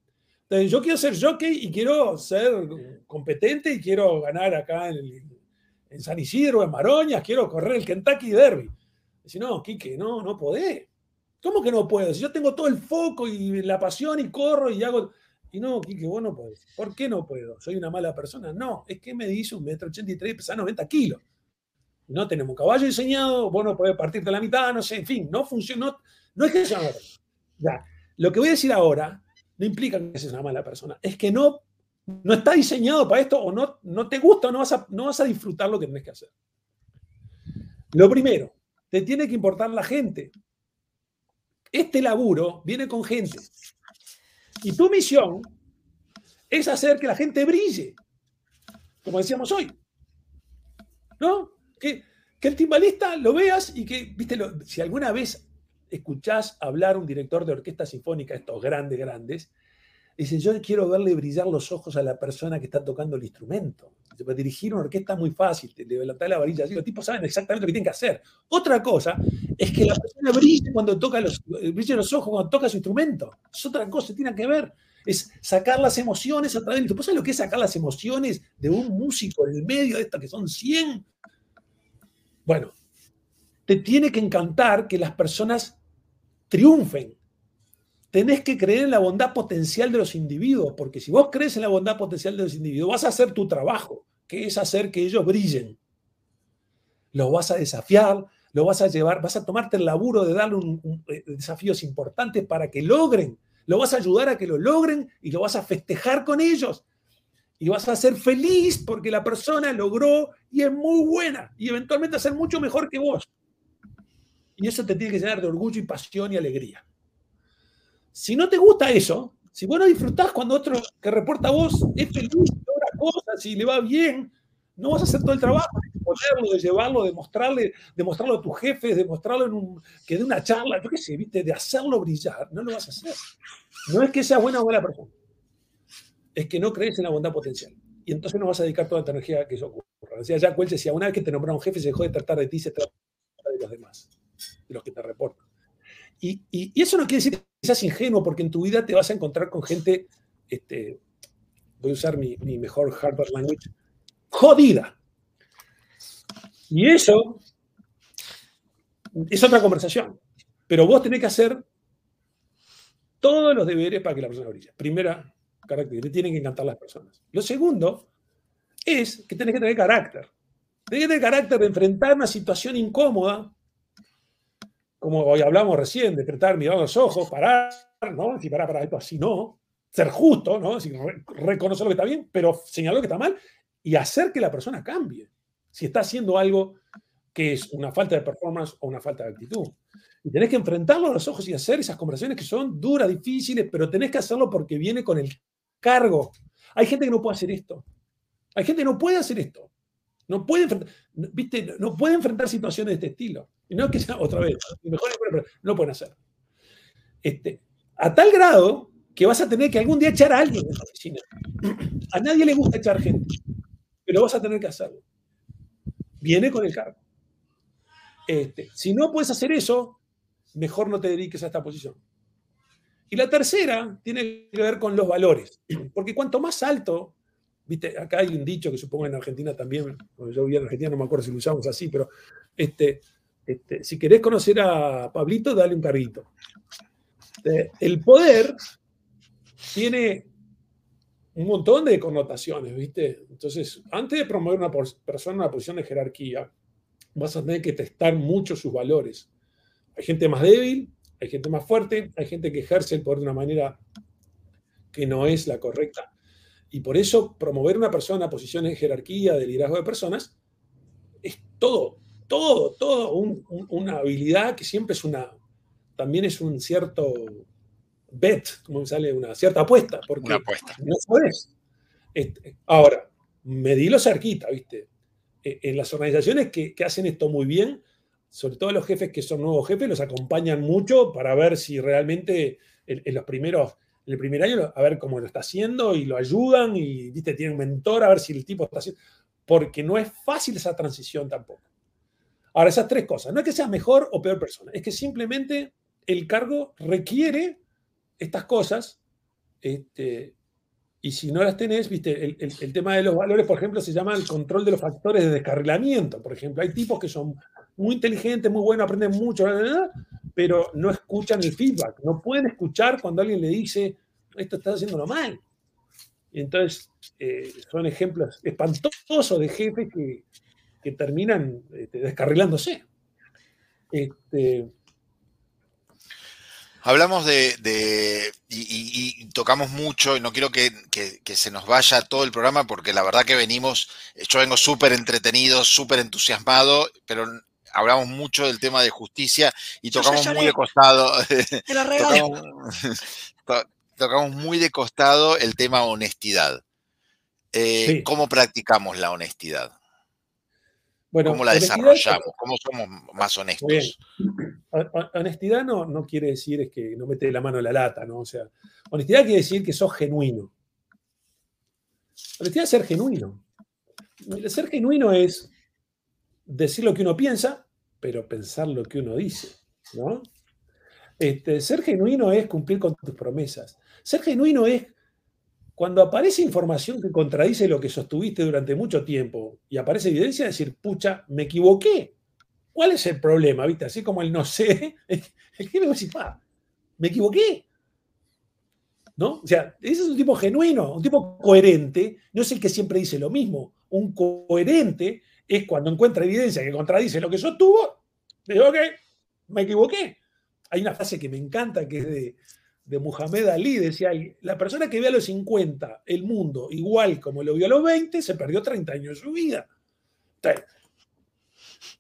yo quiero ser jockey y quiero ser competente y quiero ganar acá en, San Isidro, en Maroñas, quiero correr el Kentucky Derby. Dice, no, Quique, no, no podés. ¿Cómo que no puedo? Si yo tengo todo el foco y la pasión y corro y hago... Y no, Quique, vos no podés. ¿Por qué no puedo? ¿Soy una mala persona? No, es que me dice un metro ochenta y tres y pesa 90 kilos. No tenemos caballo diseñado, vos no podés partirte la mitad, no sé, en fin, no funciona. No, es que sea Ya, lo que voy a decir ahora no implica que seas una mala persona. Es que no, no está diseñado para esto o no, no te gusta o no vas, a, no vas a disfrutar lo que tenés que hacer. Lo primero, te tiene que importar la gente. Este laburo viene con gente. Y tu misión es hacer que la gente brille, como decíamos hoy. ¿No? Que, que el timbalista lo veas y que, viste, si alguna vez escuchás hablar un director de orquesta sinfónica, estos grandes, grandes, dice, yo quiero verle brillar los ojos a la persona que está tocando el instrumento. Para dirigir una orquesta es muy fácil, te levantar la varilla así, los tipos saben exactamente lo que tienen que hacer. Otra cosa es que la persona brille cuando toca los, brille los ojos cuando toca su instrumento. Es otra cosa, tiene que ver. Es sacar las emociones a través de... ¿Tú sabes lo que es sacar las emociones de un músico en el medio de esto, que son 100? Bueno, te tiene que encantar que las personas triunfen. Tenés que creer en la bondad potencial de los individuos, porque si vos crees en la bondad potencial de los individuos, vas a hacer tu trabajo, que es hacer que ellos brillen. Los vas a desafiar, lo vas a llevar, vas a tomarte el laburo de darle un, eh, desafíos importantes para que logren, lo vas a ayudar a que lo logren y lo vas a festejar con ellos. Y vas a ser feliz porque la persona logró y es muy buena y eventualmente a ser mucho mejor que vos. Y eso te tiene que llenar de orgullo y pasión y alegría. Si no te gusta eso, si vos no disfrutás cuando otro que reporta a vos es feliz, logra cosas y le va bien, no vas a hacer todo el trabajo de ponerlo, de llevarlo, de mostrarle, de mostrarlo a tus jefes, de mostrarlo en un, que de una charla, yo qué sé, ¿viste? de hacerlo brillar, no lo vas a hacer. No es que sea buena o mala persona, es que no crees en la bondad potencial. Y entonces no vas a dedicar toda tu energía a que eso ocurra. Decía Jack Welch, una vez que te nombraron jefe, se dejó de tratar de ti, se trata de los demás los que te reportan. Y, eso no quiere decir que seas ingenuo, porque en tu vida te vas a encontrar con gente, este, voy a usar mi, mi mejor hardware language, jodida. Y eso es otra conversación. Pero vos tenés que hacer todos los deberes para que la persona brille. Primera característica, te tienen que encantar las personas. Lo segundo es que tenés que tener carácter. Tenés que tener carácter de enfrentar una situación incómoda como hoy hablamos recién, decretar, mirar los ojos, parar, ¿no? Si parar para esto, así no. Ser justo, ¿no? Si reconocer lo que está bien, pero señalar lo que está mal y hacer que la persona cambie. Si está haciendo algo que es una falta de performance o una falta de actitud. Y tenés que enfrentarlo a los ojos y hacer esas conversaciones que son duras, difíciles, pero tenés que hacerlo porque viene con el cargo. Hay gente que no puede hacer esto. Hay gente que no puede hacer esto. No puede, ¿viste? no puede enfrentar situaciones de este estilo. Y no que sea otra vez, mejor no lo pueden hacer. Este, a tal grado que vas a tener que algún día echar a alguien de la oficina. A nadie le gusta echar gente, pero vas a tener que hacerlo. Viene con el cargo. Este, si no puedes hacer eso, mejor no te dediques a esta posición. Y la tercera tiene que ver con los valores, porque cuanto más alto, viste, acá hay un dicho que supongo en Argentina también, cuando yo vivía en Argentina no me acuerdo si lo usamos así, pero este, este, si querés conocer a Pablito, dale un carguito. Este, el poder tiene un montón de connotaciones, ¿viste? Entonces, antes de promover una persona en una posición de jerarquía, vas a tener que testar mucho sus valores. Hay gente más débil, hay gente más fuerte, hay gente que ejerce el poder de una manera que no es la correcta. Y por eso promover una persona una posición de jerarquía, de liderazgo de personas, es todo, todo, todo una habilidad que siempre es una, también es un cierto bet, como sale una cierta apuesta, porque
una apuesta.
no sabes. Este, ahora, medilo cerquita, ¿viste? E, en las organizaciones que, hacen esto muy bien, sobre todo los jefes que son nuevos jefes, los acompañan mucho para ver si realmente en, los primeros, en el primer año, a ver cómo lo está haciendo y lo ayudan y, ¿viste? Tienen un mentor a ver si el tipo está haciendo, porque no es fácil esa transición tampoco. Ahora, esas tres cosas. No es que sea mejor o peor persona, es que simplemente el cargo requiere estas cosas. Este, y si no las tenés, viste, el, tema de los valores, por ejemplo, se llama el control de los factores de descarrilamiento. Por ejemplo, hay tipos que son muy inteligentes, muy buenos, aprenden mucho, pero no escuchan el feedback, no pueden escuchar cuando alguien le dice, esto está haciéndolo mal. Y entonces eh, son ejemplos espantosos de jefes que, terminan este, descarrilándose. Este,
Hablamos de, y, tocamos mucho, y no quiero que, se nos vaya todo el programa, porque la verdad que venimos, yo vengo súper entretenido, súper entusiasmado, pero hablamos mucho del tema de justicia y tocamos muy de costado. (laughs) (laughs) tocamos, muy de costado el tema honestidad. Eh, ¿Cómo practicamos la honestidad? ¿Cómo la desarrollamos? ¿Cómo somos más honestos?
Honestidad no, no quiere decir es que no mete la mano en la lata, ¿no? O sea, honestidad quiere decir que sos genuino. Honestidad es ser genuino. Ser genuino es decir lo que uno piensa, pero pensar lo que uno dice, ¿no? Este, ser genuino es cumplir con tus promesas. Ser genuino es cuando aparece información que contradice lo que sostuviste durante mucho tiempo y aparece evidencia, decir, pucha, me equivoqué. ¿Cuál es el problema? ¿Viste? Así como el no sé, (laughs) el que me va a decir, me equivoqué. ¿No? O sea, ese es un tipo genuino, un tipo coherente, no es el que siempre dice lo mismo. Un coherente es cuando encuentra evidencia que contradice lo que sostuvo, digo, ok, me equivoqué. Hay una frase que me encanta que es de, de Muhammad Ali, decía, la persona que ve a los 50 el mundo igual como lo vio a los 20, se perdió 30 años de su vida.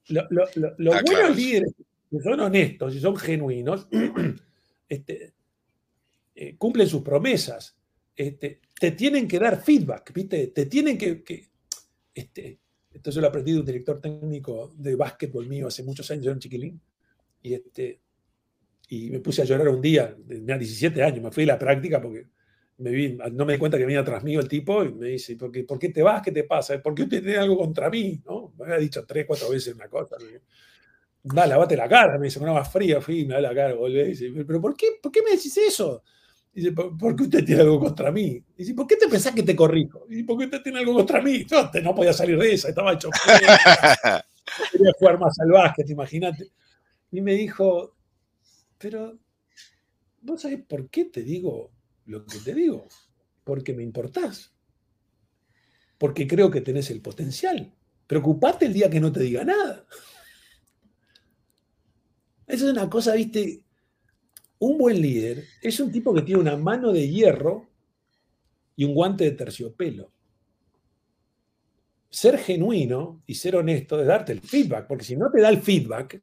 los ah, buenos líderes que son honestos y son genuinos, (clears throat) este, eh, cumplen sus promesas, este, te tienen que dar feedback, ¿viste? Te tienen que... este, esto yo lo aprendí de un director técnico de básquetbol mío hace muchos años, era un chiquilín, y este, y me puse a llorar un día, tenía 17 años, me fui a la práctica porque me vi, no me di cuenta que venía tras mí el tipo y me dice, ¿por qué, ¿por qué te vas? ¿Qué te pasa? ¿Por qué usted tiene algo contra mí? ¿No? Me había dicho tres, cuatro veces una cosa. Va, lavate la cara, me dice, una más fría, fui, me da la cara, volví, dice, ¿pero por qué, por qué me decís eso? Dice, ¿por qué usted tiene algo contra mí? Dice, ¿por qué te pensás que te corrijo? Dice, ¿por qué usted tiene algo contra mí? Yo no podía salir de esa, estaba hecho. (laughs) Quería jugar más salvaje, imagínate. Y me dijo, pero, ¿vos sabés por qué te digo lo que te digo? Porque me importás. Porque creo que tenés el potencial. Preocupate el día que no te diga nada. Esa es una cosa, viste. Un buen líder es un tipo que tiene una mano de hierro y un guante de terciopelo. Ser genuino y ser honesto es darte el feedback, porque si no te da el feedback,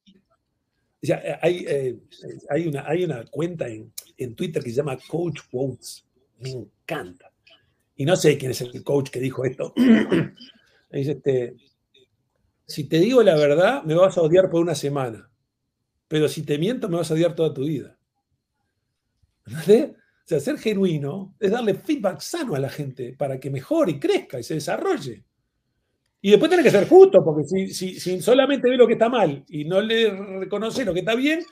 eh, hay, eh, hay, una, cuenta en, Twitter que se llama Coach Quotes. Me encanta. Y no sé quién es el coach que dijo esto. (clears throat) Dice, este, si te digo la verdad, me vas a odiar por una semana. Pero si te miento, me vas a odiar toda tu vida. O sea, ser genuino es darle feedback sano a la gente para que mejore y crezca y se desarrolle. Y después tiene que ser justo, porque si, si, solamente ve lo que está mal y no le reconoce lo que está bien,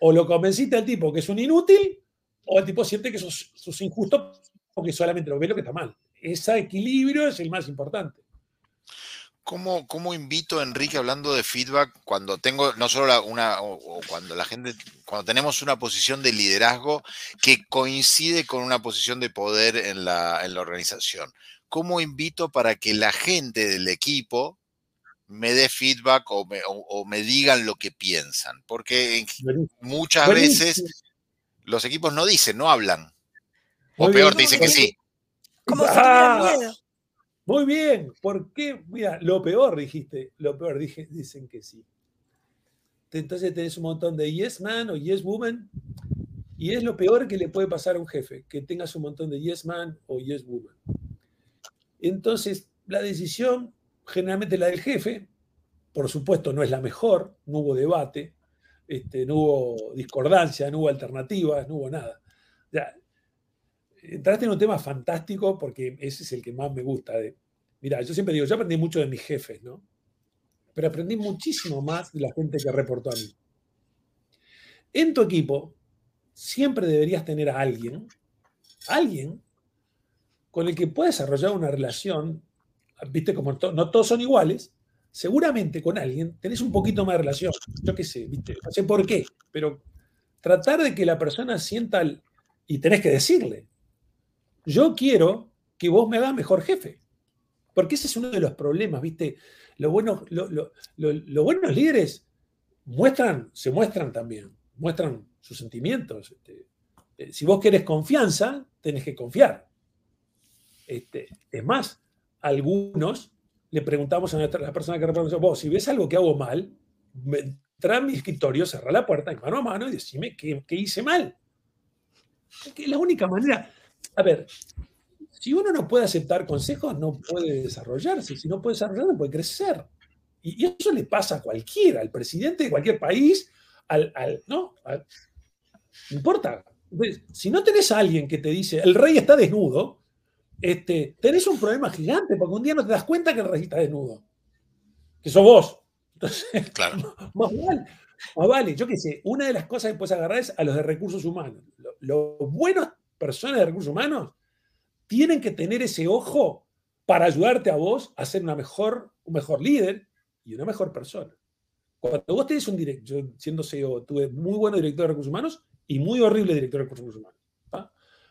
o lo convenciste al tipo que es un inútil, o el tipo siente que sos, injusto porque solamente lo ve lo que está mal. Ese equilibrio es el más importante.
¿Cómo, ¿Cómo, invito, Enrique, hablando de feedback, cuando tengo, no solo una, o, cuando la gente, cuando tenemos una posición de liderazgo que coincide con una posición de poder en la, en la organización? ¿Cómo invito para que la gente del equipo me dé feedback o me, digan lo que piensan? Porque muchas veces los equipos no dicen, no hablan. o peor, te dicen que sí.
Como ah, miedo.
Muy bien, ¿por qué? Mira, lo peor dijiste, lo peor dije, dicen que sí. Entonces tenés un montón de yes man o yes woman y es lo peor que le puede pasar a un jefe, que tengas un montón de yes man o yes woman. Entonces, la decisión, generalmente la del jefe, por supuesto no es la mejor, no hubo debate, este, no hubo discordancia, no hubo alternativas, no hubo nada. Ya, entraste en un tema fantástico porque ese es el que más me gusta. De, mira, yo siempre digo, yo aprendí mucho de mis jefes, ¿no? Pero aprendí muchísimo más de la gente que reportó a mí. En tu equipo siempre deberías tener a alguien, alguien con el que puedes desarrollar una relación, viste, como no todos son iguales, seguramente con alguien tenés un poquito más de relación. Yo qué sé, viste, no sé por qué, pero tratar de que la persona sienta, y tenés que decirle, yo quiero que vos me hagas mejor jefe. Porque ese es uno de los problemas, ¿viste? Los buenos, los buenos líderes muestran, se muestran también, muestran sus sentimientos. Este, eh, si vos querés confianza, tenés que confiar. Este, es más, algunos le preguntamos a la persona que representa, vos, si ves algo que hago mal, entra a mi escritorio, cerra la puerta mano a mano y decime qué, hice mal. Es la única manera. A ver, si uno no puede aceptar consejos, no puede desarrollarse. Si no puede desarrollar, no puede crecer. Y, eso le pasa a cualquiera, al presidente de cualquier país, al, ¿no? no importa. Si no tenés a alguien que te dice, el rey está desnudo, este, tenés un problema gigante, porque un día no te das cuenta que el rey está desnudo. Que sos vos. Entonces, claro. (laughs) más, vale, más vale, yo qué sé, una de las cosas que puedes agarrar es a los de recursos humanos. Los, buenos personas de recursos humanos tienen que tener ese ojo para ayudarte a vos a ser una mejor, un mejor líder y una mejor persona. Cuando vos tenés un director, yo siendo CEO, tuve muy buen director de recursos humanos y muy horrible director de recursos humanos.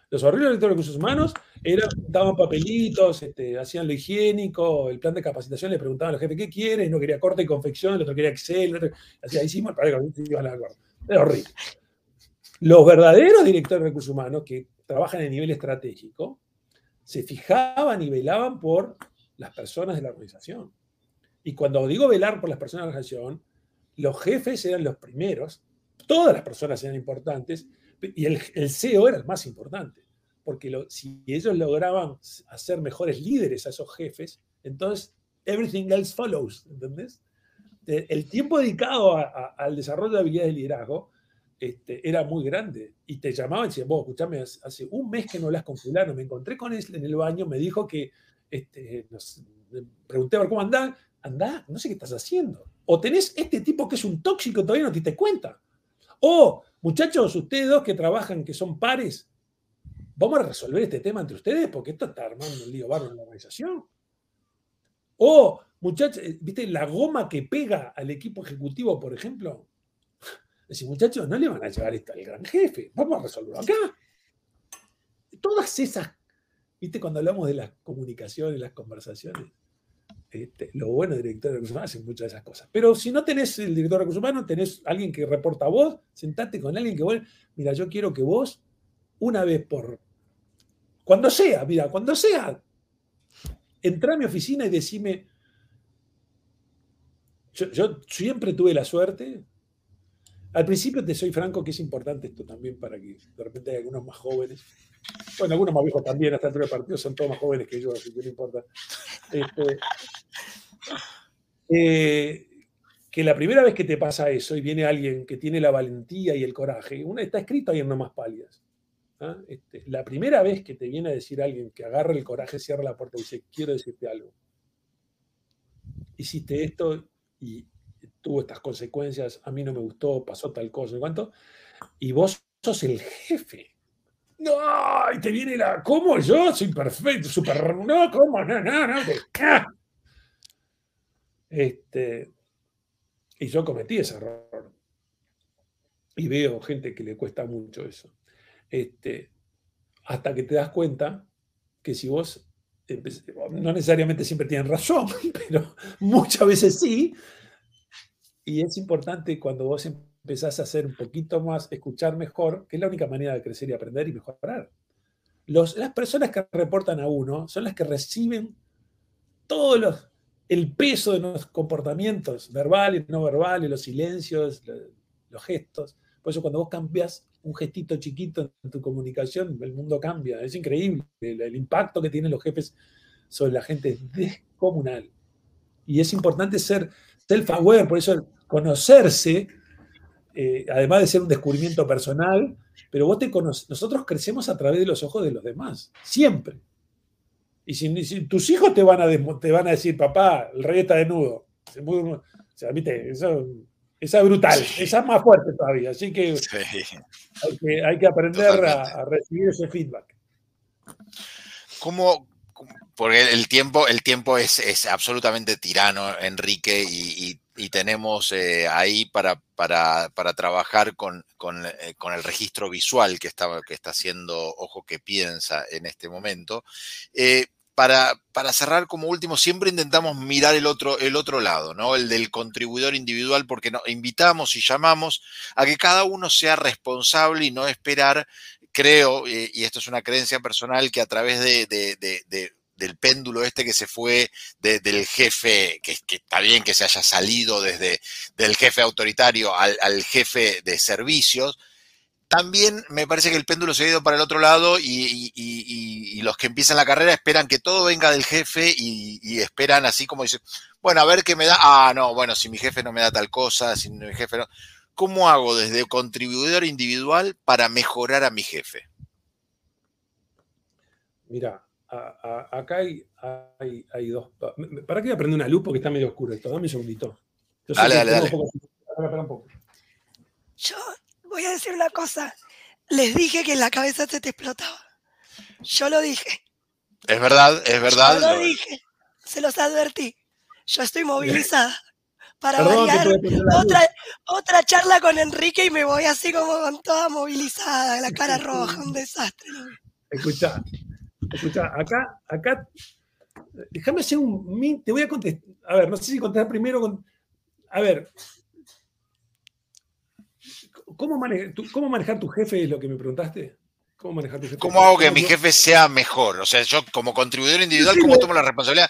Los directores de recursos humanos eran, daban papelitos, este, hacían lo higiénico, el plan de capacitación, le preguntaban al jefe qué quiere, y no quería corte y confección, el otro quería Excel, el otro, así hicimos, iban a Era horrible. Los verdaderos directores de recursos humanos que trabajan en nivel estratégico se fijaban y velaban por las personas de la organización. Y cuando digo velar por las personas de la organización, los jefes eran los primeros, todas las personas eran importantes, y el, el CEO era el más importante, porque si ellos lograban hacer mejores líderes a esos jefes, entonces everything else follows, ¿entendés? El tiempo dedicado al desarrollo de habilidades de liderazgo este, era muy grande. Y te llamaban y decían, vos, escuchame, hace un mes que no hablas con fulano, me encontré con él en el baño, me dijo que, este, pregunté a ver cómo andá, andá, no sé qué estás haciendo. O tenés este tipo que es un tóxico, todavía no te diste cuenta. O Muchachos, ustedes dos que trabajan, que son pares, vamos a resolver este tema entre ustedes porque esto está armando un lío barro en la organización. O, muchachos, eh, ¿viste la goma que pega al equipo ejecutivo, por ejemplo? (laughs) Decir, muchachos, no le van a llevar esto al gran jefe, vamos a resolverlo acá. Todas esas, ¿viste? Cuando hablamos de las comunicaciones, las conversaciones, este, lo bueno del director de recursos humanos hacen muchas de esas cosas. Pero si no tenés el director de recursos humanos, tenés alguien que reporta a vos, sentate con alguien que vos, mira, yo quiero que vos, una vez por, cuando sea, mira, cuando sea, entra a mi oficina y decime, yo, yo siempre tuve la suerte, al principio te soy franco que es importante esto también para que de repente hay algunos más jóvenes, bueno, algunos más viejos también, hasta el del partido son todos más jóvenes que yo, así que no importa. Este, (laughs) eh, que la primera vez que te pasa eso y viene alguien que tiene la valentía y el coraje, una está escrito ahí en más pálidas. ¿ah? Este, la primera vez que te viene a decir alguien que agarra el coraje, cierra la puerta y dice, quiero decirte algo. Hiciste esto y tuvo estas consecuencias, a mí no me gustó, pasó tal cosa, ¿cuánto? Y vos sos el jefe. No, y te viene la. ¿Cómo yo? Soy perfecto, super. No, ¿cómo? No, no, no. Este, y yo cometí ese error. Y veo gente que le cuesta mucho eso. Este, hasta que te das cuenta que si vos. No necesariamente siempre tienen razón, (laughs) pero muchas veces sí. Y es importante cuando vos empezás a hacer un poquito más, escuchar mejor, que es la única manera de crecer y aprender y mejorar. Los, las personas que reportan a uno son las que reciben todo los, el peso de los comportamientos verbales, no verbales, los silencios, los, gestos. Por eso cuando vos cambias un gestito chiquito en tu comunicación, el mundo cambia. Es increíble. El, el impacto que tienen los jefes sobre la gente es descomunal. Y es importante ser self-aware, por eso conocerse eh, además de ser un descubrimiento personal, pero vos te conoces, nosotros crecemos a través de los ojos de los demás, siempre. Y si, tus hijos te van, a te van a decir, papá, el rey está desnudo. O sea, ¿viste? Eso, esa es brutal, esa es más fuerte todavía. Así que, hay, que aprender a, recibir ese feedback.
¿Cómo, porque el tiempo, el tiempo es, es absolutamente tirano, Enrique, y, y tenemos eh, ahí para, para, trabajar con, eh, con, el registro visual que está, que está haciendo Ojo que Piensa en este momento. Eh, para, para, cerrar como último, siempre intentamos mirar el otro, el otro lado, ¿no? El del contribuidor individual, porque no, invitamos y llamamos a que cada uno sea responsable y no esperar, creo, y esto es una creencia personal, que a través de, del péndulo este que se fue del jefe, que, está bien que se haya salido desde del jefe autoritario al, jefe de servicios, también me parece que el péndulo se ha ido para el otro lado y, los que empiezan la carrera esperan que todo venga del jefe y, esperan así como dice, bueno, a ver qué me da, ah, no, bueno, si mi jefe no me da tal cosa, si mi jefe no... ¿Cómo hago desde contribuidor individual para mejorar a mi jefe?
Mira, acá hay, hay, dos. ¿Para qué aprender una luz? Porque está medio oscuro esto. Dame un segundito.
dale, dale, dale.
Yo voy a decir una cosa. Les dije que en la cabeza se te explotaba. Yo lo dije.
Es verdad, es verdad.
Yo lo dije. Se los advertí. Yo estoy movilizada. Para variar otra, otra charla con Enrique y me voy así como con toda movilizada, la cara roja, un desastre.
Escucha, Escucha, acá, acá, déjame hacer un. Te voy a contestar. A ver, no sé si contestar primero con. A ver. ¿Cómo, ¿Cómo manejar tu jefe es lo que me preguntaste?
¿Cómo manejar tu jefe? ¿Cómo hago que mi jefe sea mejor? O sea, yo como contribuidor individual, ¿cómo tomo la responsabilidad?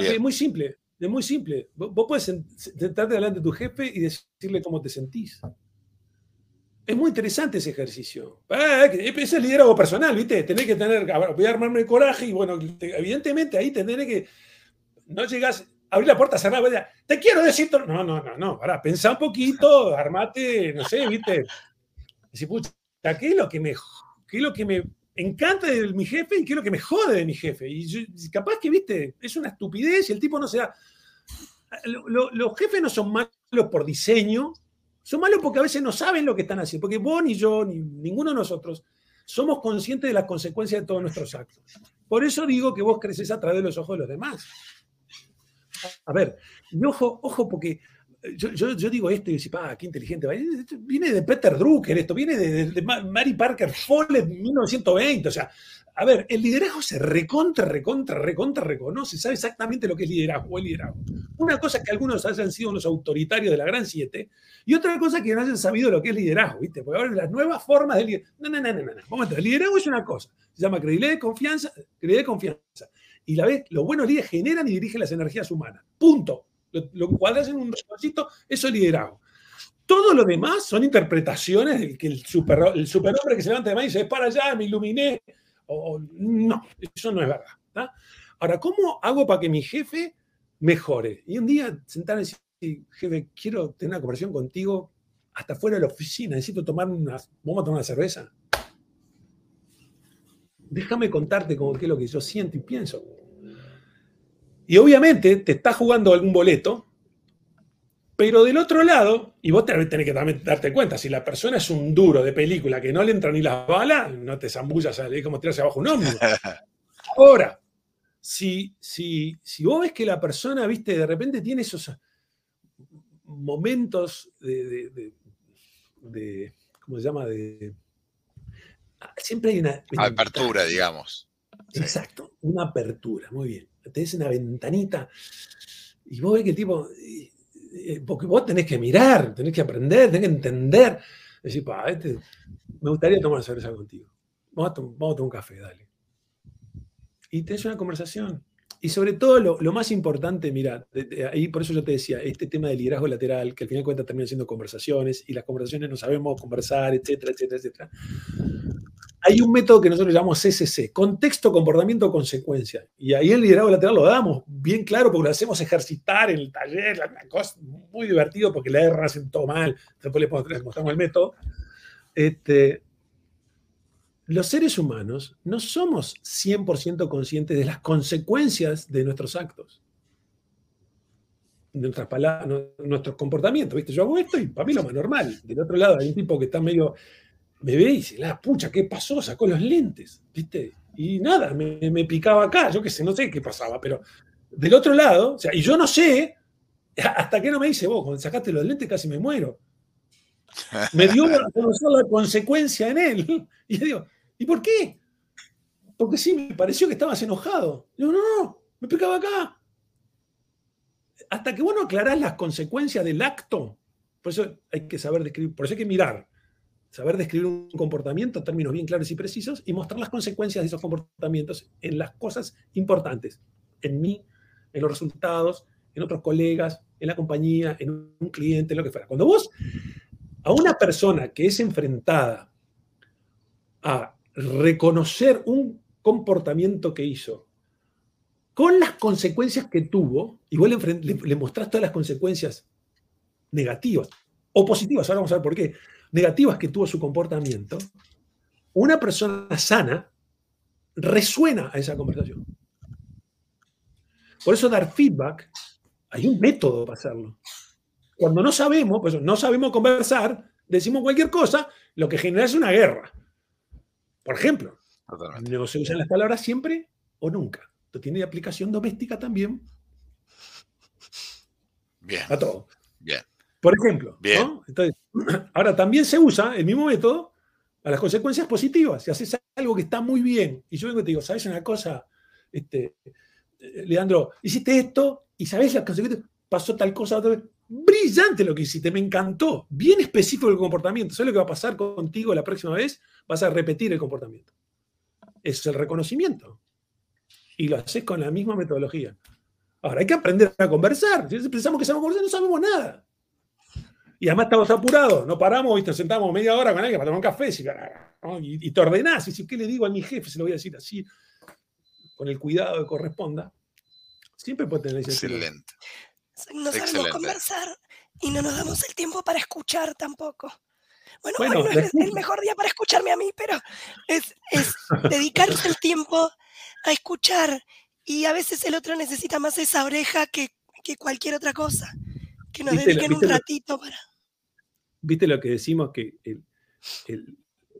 es muy simple, es muy simple. Vos, puedes sentarte delante de tu jefe y decirle cómo te sentís. Es muy interesante ese ejercicio. Ah, ese es liderazgo personal, ¿viste? Tenés que tener, voy a armarme el coraje y bueno, evidentemente ahí tendré que, no llegas, abrir la puerta cerrada, te quiero decir, no, no, no, no, para, pensá un poquito, (laughs) armate, no sé, ¿viste? Decir, pucha, ¿qué es lo que me, qué es lo que me encanta de mi jefe y qué es lo que me jode de mi jefe? Y capaz que, ¿viste? Es una estupidez y el tipo no sea... los jefes no son malos por diseño, son malos porque a veces no saben lo que están haciendo, porque vos ni yo, ni ninguno de nosotros somos conscientes de las consecuencias de todos nuestros actos. Por eso digo que vos creces a través de los ojos de los demás. A ver, y ojo, ojo, porque yo, digo esto y digo, ah, qué inteligente. Viene de Peter Drucker, esto viene de, Mary Parker Follett 1920. O sea, a ver, el liderazgo se recontra, recontra, recontra reconoce, sabe exactamente lo que es liderazgo, el liderazgo. Una cosa es que algunos hayan sido los autoritarios de la Gran Siete, y otra cosa es que no hayan sabido lo que es liderazgo, ¿viste? Porque ahora las nuevas formas de liderazgo. No, no, no, no, no. Vamos a el liderazgo es una cosa, se llama credibilidad de confianza, credibilidad de confianza. Y la vez, los buenos líderes generan y dirigen las energías humanas. Punto. Lo, lo cuadras en un ratoncito, eso es liderazgo. Todo lo demás son interpretaciones del que el, super, el superhombre que se levanta de mañana y dice, para allá, me iluminé, no, eso no es verdad. Ahora, ¿cómo hago para que mi jefe mejore? Y un día sentarme y decir, jefe, quiero tener una conversación contigo hasta fuera de la oficina, necesito tomar una, vamos a tomar una cerveza. Déjame contarte cómo qué es lo que yo siento y pienso. Y obviamente te está jugando algún boleto pero del otro lado, y vos tenés que también darte cuenta, si la persona es un duro de película que no le entra ni las balas, no te zambullas, es como tirarse abajo un hombre. (laughs) Ahora, si, si, si vos ves que la persona, viste, de repente tiene esos momentos de, de, ¿cómo se llama? De, siempre hay una...
Apertura, digamos.
Exacto, una apertura, muy bien. Tenés una ventanita y vos ves que tipo, eh, porque vos tenés que mirar, tenés que aprender, tenés que entender. Decir, pa, este, me gustaría tomar una cerveza contigo. Vamos a, tomar un café, dale. Y tenés una conversación. Y sobre todo, lo, más importante, mira, ahí por eso yo te decía, este tema del liderazgo lateral, que al final de cuentas termina siendo conversaciones, y las conversaciones no sabemos conversar, etcétera, etcétera, etcétera hay un método que nosotros llamamos CCC, contexto, comportamiento, consecuencia. Y ahí el liderazgo lateral lo damos bien claro porque lo hacemos ejercitar en el taller, una cosa muy divertido porque la R hacen todo mal. Después les mostramos el método. Este, los seres humanos no somos 100% conscientes de las consecuencias de nuestros actos, de nuestras palabras, nuestros comportamientos. ¿viste? Yo hago esto y para mí lo más normal. Del otro lado hay un tipo que está medio me ve y dice, la pucha, ¿qué pasó? Sacó los lentes, ¿viste? Y nada, me, picaba acá, yo qué sé, no sé qué pasaba, pero del otro lado, o sea, y yo no sé (laughs) Hasta que no me dice, vos, cuando sacaste los lentes casi me muero. (laughs) Me dio a conocer la consecuencia en él. (laughs) Y yo digo, ¿y por qué? Porque sí, me pareció que estabas enojado. Digo, no, no, me picaba acá. Hasta que vos no aclarás las consecuencias del acto, por eso hay que saber describir, por eso hay que mirar, saber describir un comportamiento en términos bien claros y precisos y mostrar las consecuencias de esos comportamientos en las cosas importantes, en mí, en los resultados, en otros colegas, en la compañía, en un cliente, en lo que fuera. Cuando vos a una persona que es enfrentada a reconocer un comportamiento que hizo con las consecuencias que tuvo, igual le, le, mostrás todas las consecuencias negativas o positivas, ahora vamos a ver por qué, negativas que tuvo su comportamiento, una persona sana resuena a esa conversación. Por eso dar feedback, hay un método para hacerlo. Cuando no sabemos, pues no sabemos conversar, decimos cualquier cosa, lo que genera es una guerra. Por ejemplo, no se usan las palabras siempre o nunca. Esto tiene aplicación doméstica también.
Bien.
A todo.
Bien.
Por ejemplo, Entonces, (clears throat) ahora también se usa el mismo método a las consecuencias positivas. Si haces algo que está muy bien y yo vengo y te digo, ¿sabes una cosa? Este, eh, Leandro, hiciste esto y sabes las consecuencias, pasó tal cosa otra vez. Brillante lo que hiciste, me encantó. Bien específico el comportamiento. ¿Sabes lo que va a pasar contigo la próxima vez? Vas a repetir el comportamiento. es el reconocimiento. Y lo haces con la misma metodología. Ahora, hay que aprender a conversar. Si pensamos que sabemos conversar, no sabemos nada. Y además estamos apurados, no paramos y nos sentamos media hora con alguien para tomar un café y, te ordenás. Y si, ¿qué le digo a mi jefe? Se lo voy a decir así, con el cuidado que corresponda. Siempre puede tener ese
Excelente.
No sabemos conversar y no nos damos el tiempo para escuchar tampoco. Bueno, hoy no es el mejor día para escucharme a mí, pero es, es dedicarse el tiempo a escuchar y a veces el otro necesita más esa oreja que, que cualquier otra cosa. Que nos dediquen un ratito para
viste lo que decimos que el,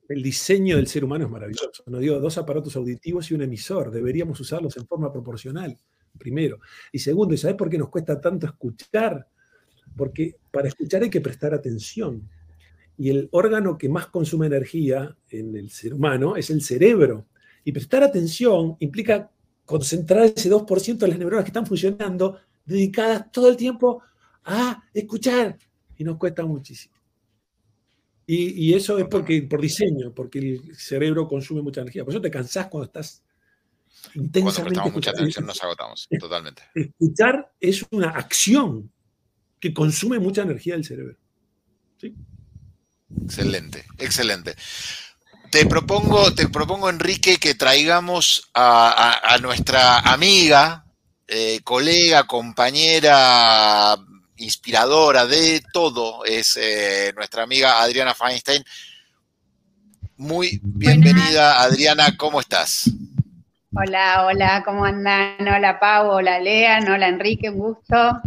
diseño del ser humano es maravilloso. Nos dio dos aparatos auditivos y un emisor. Deberíamos usarlos en forma proporcional, primero. Y segundo, ¿y sabes por qué nos cuesta tanto escuchar? Porque para escuchar hay que prestar atención. Y el órgano que más consume energía en el ser humano es el cerebro. Y prestar atención implica concentrar ese 2% de las neuronas que están funcionando dedicadas todo el tiempo a escuchar. Y nos cuesta muchísimo. Y, eso es porque, por diseño, porque el cerebro consume mucha energía. Por eso te cansás cuando estás intensamente.
Cuando mucha atención nos agotamos, (laughs) totalmente.
Escuchar es una acción que consume mucha energía del cerebro. ¿Sí?
Excelente, excelente. Te propongo, te propongo, Enrique, que traigamos a, nuestra amiga, eh, colega, compañera, inspiradora de todo es eh, nuestra amiga Adriana Feinstein. Muy bienvenida, Adriana, ¿cómo estás?
Hola, hola, ¿cómo andan? Hola Pau, hola Lean, hola Enrique, un gusto.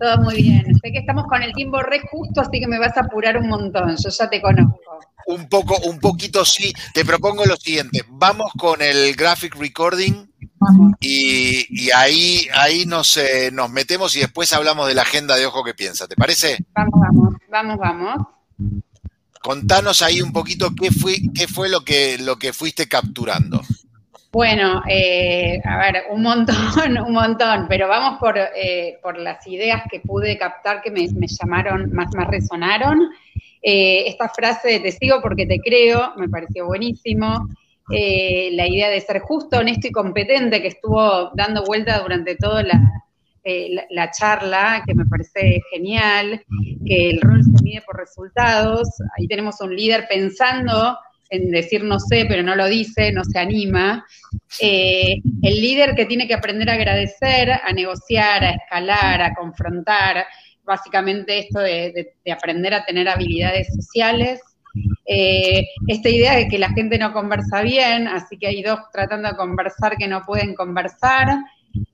Todo muy bien. Sé que estamos con el tiempo re justo, así que me vas a apurar un montón. Yo ya te conozco.
Un poco, un poquito sí. Te propongo lo siguiente. Vamos con el graphic recording y, ahí, ahí nos, eh, nos metemos y después hablamos de la agenda de Ojo que Piensa, ¿te parece?
Vamos, vamos, vamos, vamos.
Contanos ahí un poquito qué fue, qué fue lo, que, lo que fuiste capturando.
Bueno, eh, a ver, un montón, (laughs) un montón, pero vamos por, eh, por las ideas que pude captar que me, llamaron, más, más resonaron. esta frase de te sigo porque te creo, me pareció buenísimo. Eh, la idea de ser justo, honesto y competente que estuvo dando vuelta durante toda eh, la, charla, que me parece genial, que el rol se mide por resultados. Ahí tenemos un líder pensando en decir no sé, pero no lo dice, no se anima. Eh, el líder que tiene que aprender a agradecer, a negociar, a escalar, a confrontar, básicamente esto de aprender a tener habilidades sociales. Eh, esta idea de que la gente no conversa bien, así que hay dos tratando de conversar que no pueden conversar.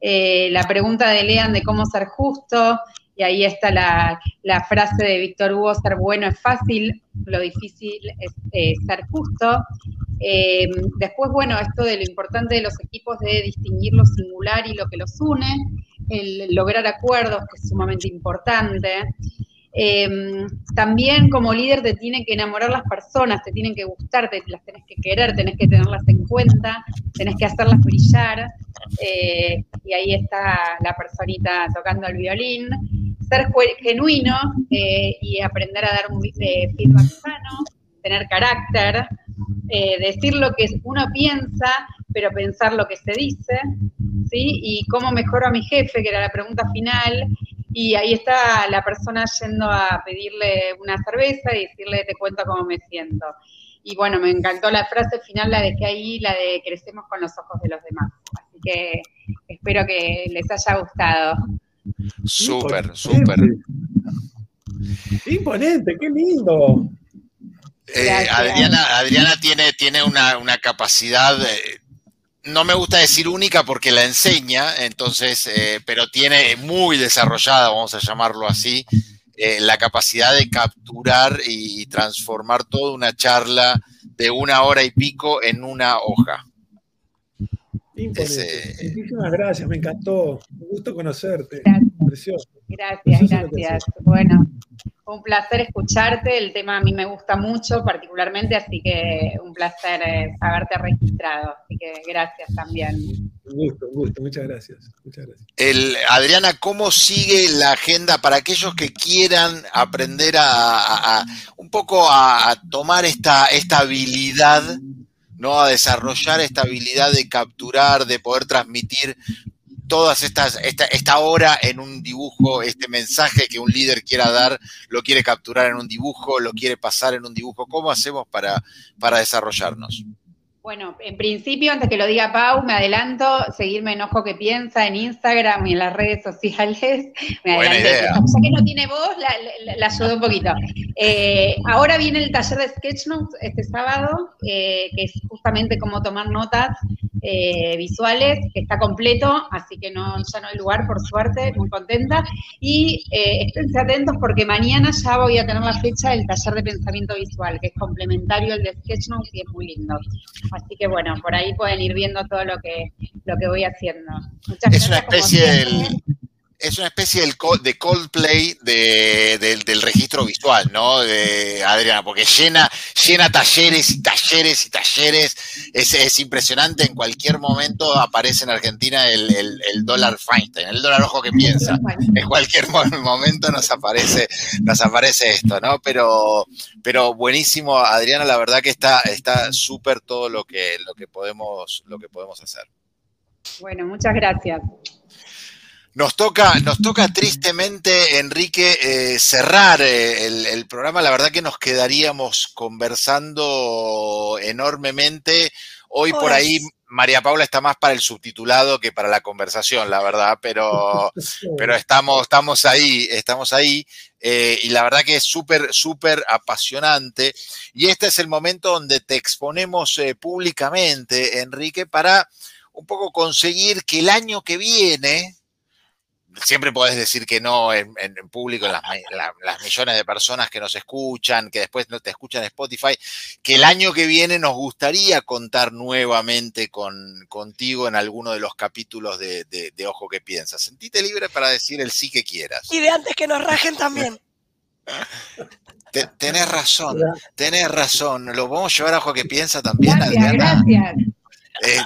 Eh, la pregunta de Lean de cómo ser justo, y ahí está la, frase de Víctor Hugo, ser bueno es fácil, lo difícil es eh, ser justo. Eh, después, bueno, esto de lo importante de los equipos de distinguir lo singular y lo que los une, el lograr acuerdos, que es sumamente importante. Eh, también como líder te tienen que enamorar las personas, te tienen que gustar, te, las tenés que querer, tenés que tenerlas en cuenta, tenés que hacerlas brillar. Eh, y ahí está la personita tocando el violín. Ser genuino eh, y aprender a dar un feedback sano, tener carácter, decir lo que uno piensa, pero pensar lo que se dice, ¿sí? Y cómo mejoro a mi jefe, que era la pregunta final, y ahí está la persona yendo a pedirle una cerveza y decirle, te cuento cómo me siento. Y bueno, me encantó la frase final, la dejé ahí, la de crecemos con los ojos de los demás. Así que espero que les haya gustado.
Súper, súper.
Imponente, qué lindo.
Eh, Adriana, Adriana tiene, tiene una, una capacidad eh, no me gusta decir única porque la enseña, entonces, eh, pero tiene muy desarrollada, vamos a llamarlo así, eh, la capacidad de capturar y transformar toda una charla de una hora y pico en una hoja.
Muchísimas gracias, me encantó. Un gusto conocerte.
Precioso. Gracias, gracias. Bueno, un placer escucharte. El tema a mí me gusta mucho, particularmente, así que un placer eh, haberte registrado. Así que gracias también.
Un gusto, un gusto. Muchas gracias. Muchas gracias.
El, Adriana, ¿cómo sigue la agenda para aquellos que quieran aprender a, un poco a, tomar esta, esta habilidad? ¿No? a desarrollar esta habilidad de capturar, de poder transmitir todas estas, esta, hora en un dibujo, este mensaje que un líder quiera dar, lo quiere capturar en un dibujo, lo quiere pasar en un dibujo. ¿Cómo hacemos para, para desarrollarnos?
Bueno, en principio, antes que lo diga Pau, me adelanto, seguirme en Ojo que Piensa en Instagram y en las redes sociales. (laughs) Me
Buena idea.
Ya que no tiene voz, la, ayudo un poquito. Eh, ahora viene el taller de Sketchnotes este sábado, eh, que es justamente cómo tomar notas eh, visuales, que está completo, así que no, ya no hay lugar, por suerte, muy contenta. Y esténse atentos porque mañana ya voy a tener la fecha del taller de pensamiento visual, que es complementario al de Sketchnotes y es muy lindo. Así que bueno, por ahí pueden ir viendo todo lo que, lo que voy haciendo.
Muchas es una especie del, es una especie de Coldplay del, registro visual, ¿no? De Adriana, porque llena, llena talleres y talleres y talleres. Es, impresionante. En cualquier momento aparece en Argentina el, dólar Feinstein, el dólar ojo que piensa. En cualquier momento nos aparece, nos aparece esto, ¿no? Pero, pero buenísimo, Adriana, la verdad que está súper todo lo que, lo, que podemos, lo que podemos hacer.
Bueno, muchas gracias.
Nos toca, nos toca tristemente, Enrique, eh, cerrar eh, el, programa. La verdad que nos quedaríamos conversando enormemente. Hoy por ahí María Paula está más para el subtitulado que para la conversación, la verdad, pero, (laughs) pero estamos, estamos ahí, estamos ahí. Eh, y la verdad que es súper, súper apasionante. Y este es el momento donde te exponemos públicamente, Enrique, para un poco conseguir que el año que viene, siempre podés decir que no en, público, las, millones de personas que nos escuchan, que después no te escuchan en Spotify, que el año que viene nos gustaría contar nuevamente con, contigo en alguno de los capítulos de, Ojo que Piensas. Sentite libre para decir el sí que quieras.
Y de antes que nos rajen también. (laughs) (laughs)
tenés razón, tenés razón. Lo vamos a llevar a Ojo que Piensa también,
gracias, Gracias.
Eh,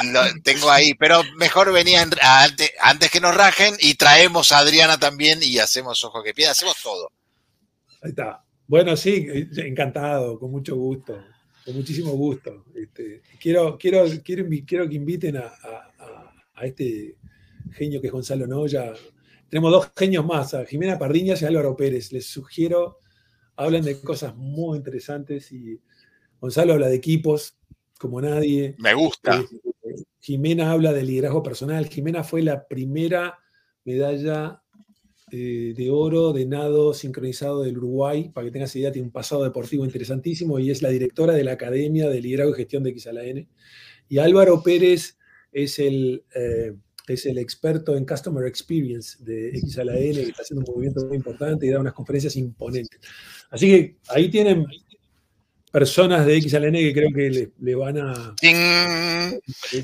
tengo ahí, pero mejor venía antes, que nos rajen y traemos a Adriana también y hacemos ojo que pie, hacemos todo.
Ahí está. Bueno, sí, eh, encantado, con mucho gusto, con muchísimo gusto. Este, quiero, quiero, quiero, quiero que inviten a, este genio que es Gonzalo Noya. Tenemos dos genios más, a Jimena Pardiñas y Álvaro Pérez. Les sugiero, hablan de cosas muy interesantes y Gonzalo habla de equipos, como nadie.
Me gusta.
Eh, Jimena habla de liderazgo personal. Jimena fue la primera medalla eh, de oro de nado sincronizado del Uruguay. Para que tengas idea, tiene un pasado deportivo interesantísimo y es la directora de la Academia de Liderazgo y Gestión de XALAN. Y Álvaro Pérez es el, eh, es el experto en Customer Experience de XALAN, que está haciendo un movimiento muy importante y da unas conferencias imponentes. Así que ahí tienen personas de X que creo que le, van a...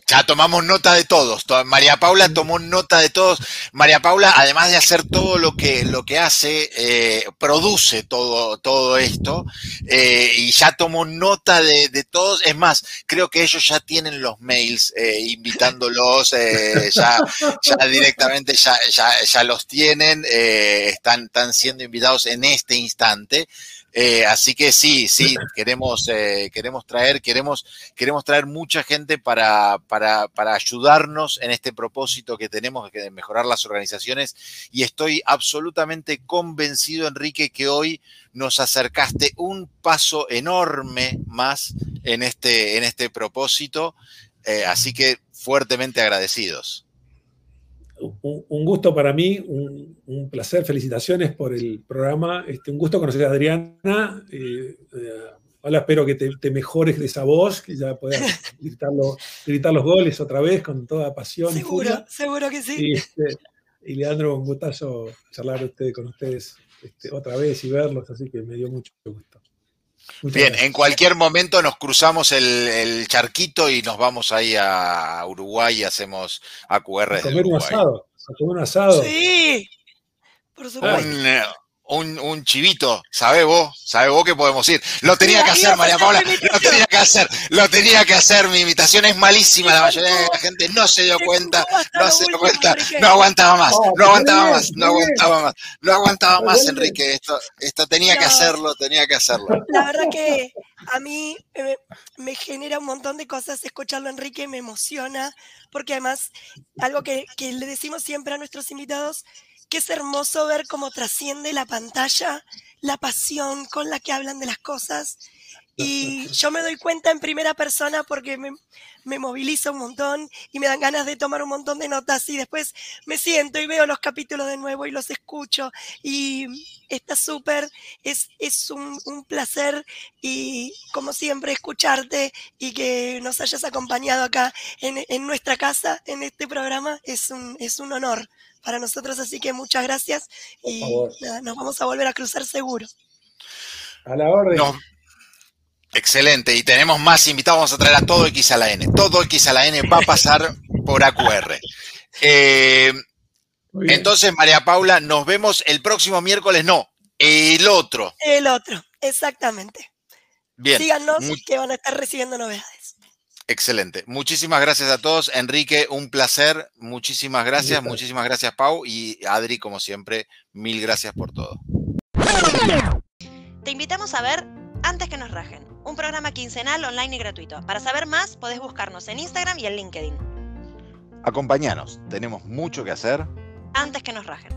Ya tomamos nota de todos. María Paula tomó nota de todos. María Paula, además de hacer todo lo que, lo que hace, eh, produce todo, todo esto eh, y ya tomó nota de, todos. Es más, creo que ellos ya tienen los mails eh, invitándolos, ya, ya, directamente ya, ya, ya los tienen, están, están siendo invitados en este instante. Eh, así que sí, sí, queremos, eh, queremos traer, queremos, queremos traer mucha gente para, para, para, ayudarnos en este propósito que tenemos de mejorar las organizaciones. Y estoy absolutamente convencido, Enrique, que hoy nos acercaste un paso enorme más en este, en este propósito. Eh, así que fuertemente agradecidos
un, gusto para mí, un, placer, felicitaciones por el programa, este, un gusto conocer a Adriana. Eh, eh, ahora espero que te, mejores de esa voz, que ya puedas (laughs) gritar, los goles otra vez con toda pasión.
Seguro, seguro que sí.
Y, este, y Leandro, un gustazo charlar con ustedes este, otra vez y verlos, así que me dio mucho gusto.
Bien, en cualquier momento nos cruzamos el, charquito y nos vamos ahí a Uruguay y hacemos AQR.
A comer un asado. A comer un asado.
Sí, por supuesto.
Eh, un, chivito, ¿sabes vos? ¿Sabes vos que podemos ir? Lo tenía que hacer, María Paula, lo tenía que hacer, lo tenía que hacer, mi invitación es malísima, la mayoría de la gente no se dio cuenta, no se dio cuenta, no aguantaba más, no aguantaba más, no aguantaba más, no aguantaba más, Enrique, esto, esto tenía que hacerlo, tenía que hacerlo.
La verdad que a mí eh, me genera un montón de cosas escucharlo, Enrique, me emociona, porque además, algo que, que le decimos siempre a nuestros invitados, que es hermoso ver cómo trasciende la pantalla la pasión con la que hablan de las cosas. Y yo me doy cuenta en primera persona porque me, me moviliza un montón y me dan ganas de tomar un montón de notas y después me siento y veo los capítulos de nuevo y los escucho. Y está súper, es, es un, un, placer y como siempre escucharte y que nos hayas acompañado acá en, en nuestra casa, en este programa, es un, es un honor para nosotros, así que muchas gracias y nos vamos a volver a cruzar seguro.
A la orden.
Excelente, y tenemos más invitados, vamos a traer a todo X a la N. Todo X a la N va a pasar por AQR. (laughs) Eh, entonces, María Paula, nos vemos el próximo miércoles, no, el otro.
El otro, exactamente. Bien. Síganos que van a estar recibiendo novedades.
Excelente. Muchísimas gracias a todos. Enrique, un placer. Muchísimas gracias. Muchísimas gracias, Pau. Y Adri, como siempre, mil gracias por todo.
Te invitamos a ver Antes que nos rajen, un programa quincenal online y gratuito. Para saber más, podés buscarnos en Instagram y en LinkedIn.
Acompáñanos, tenemos mucho que hacer.
Antes que nos rajen.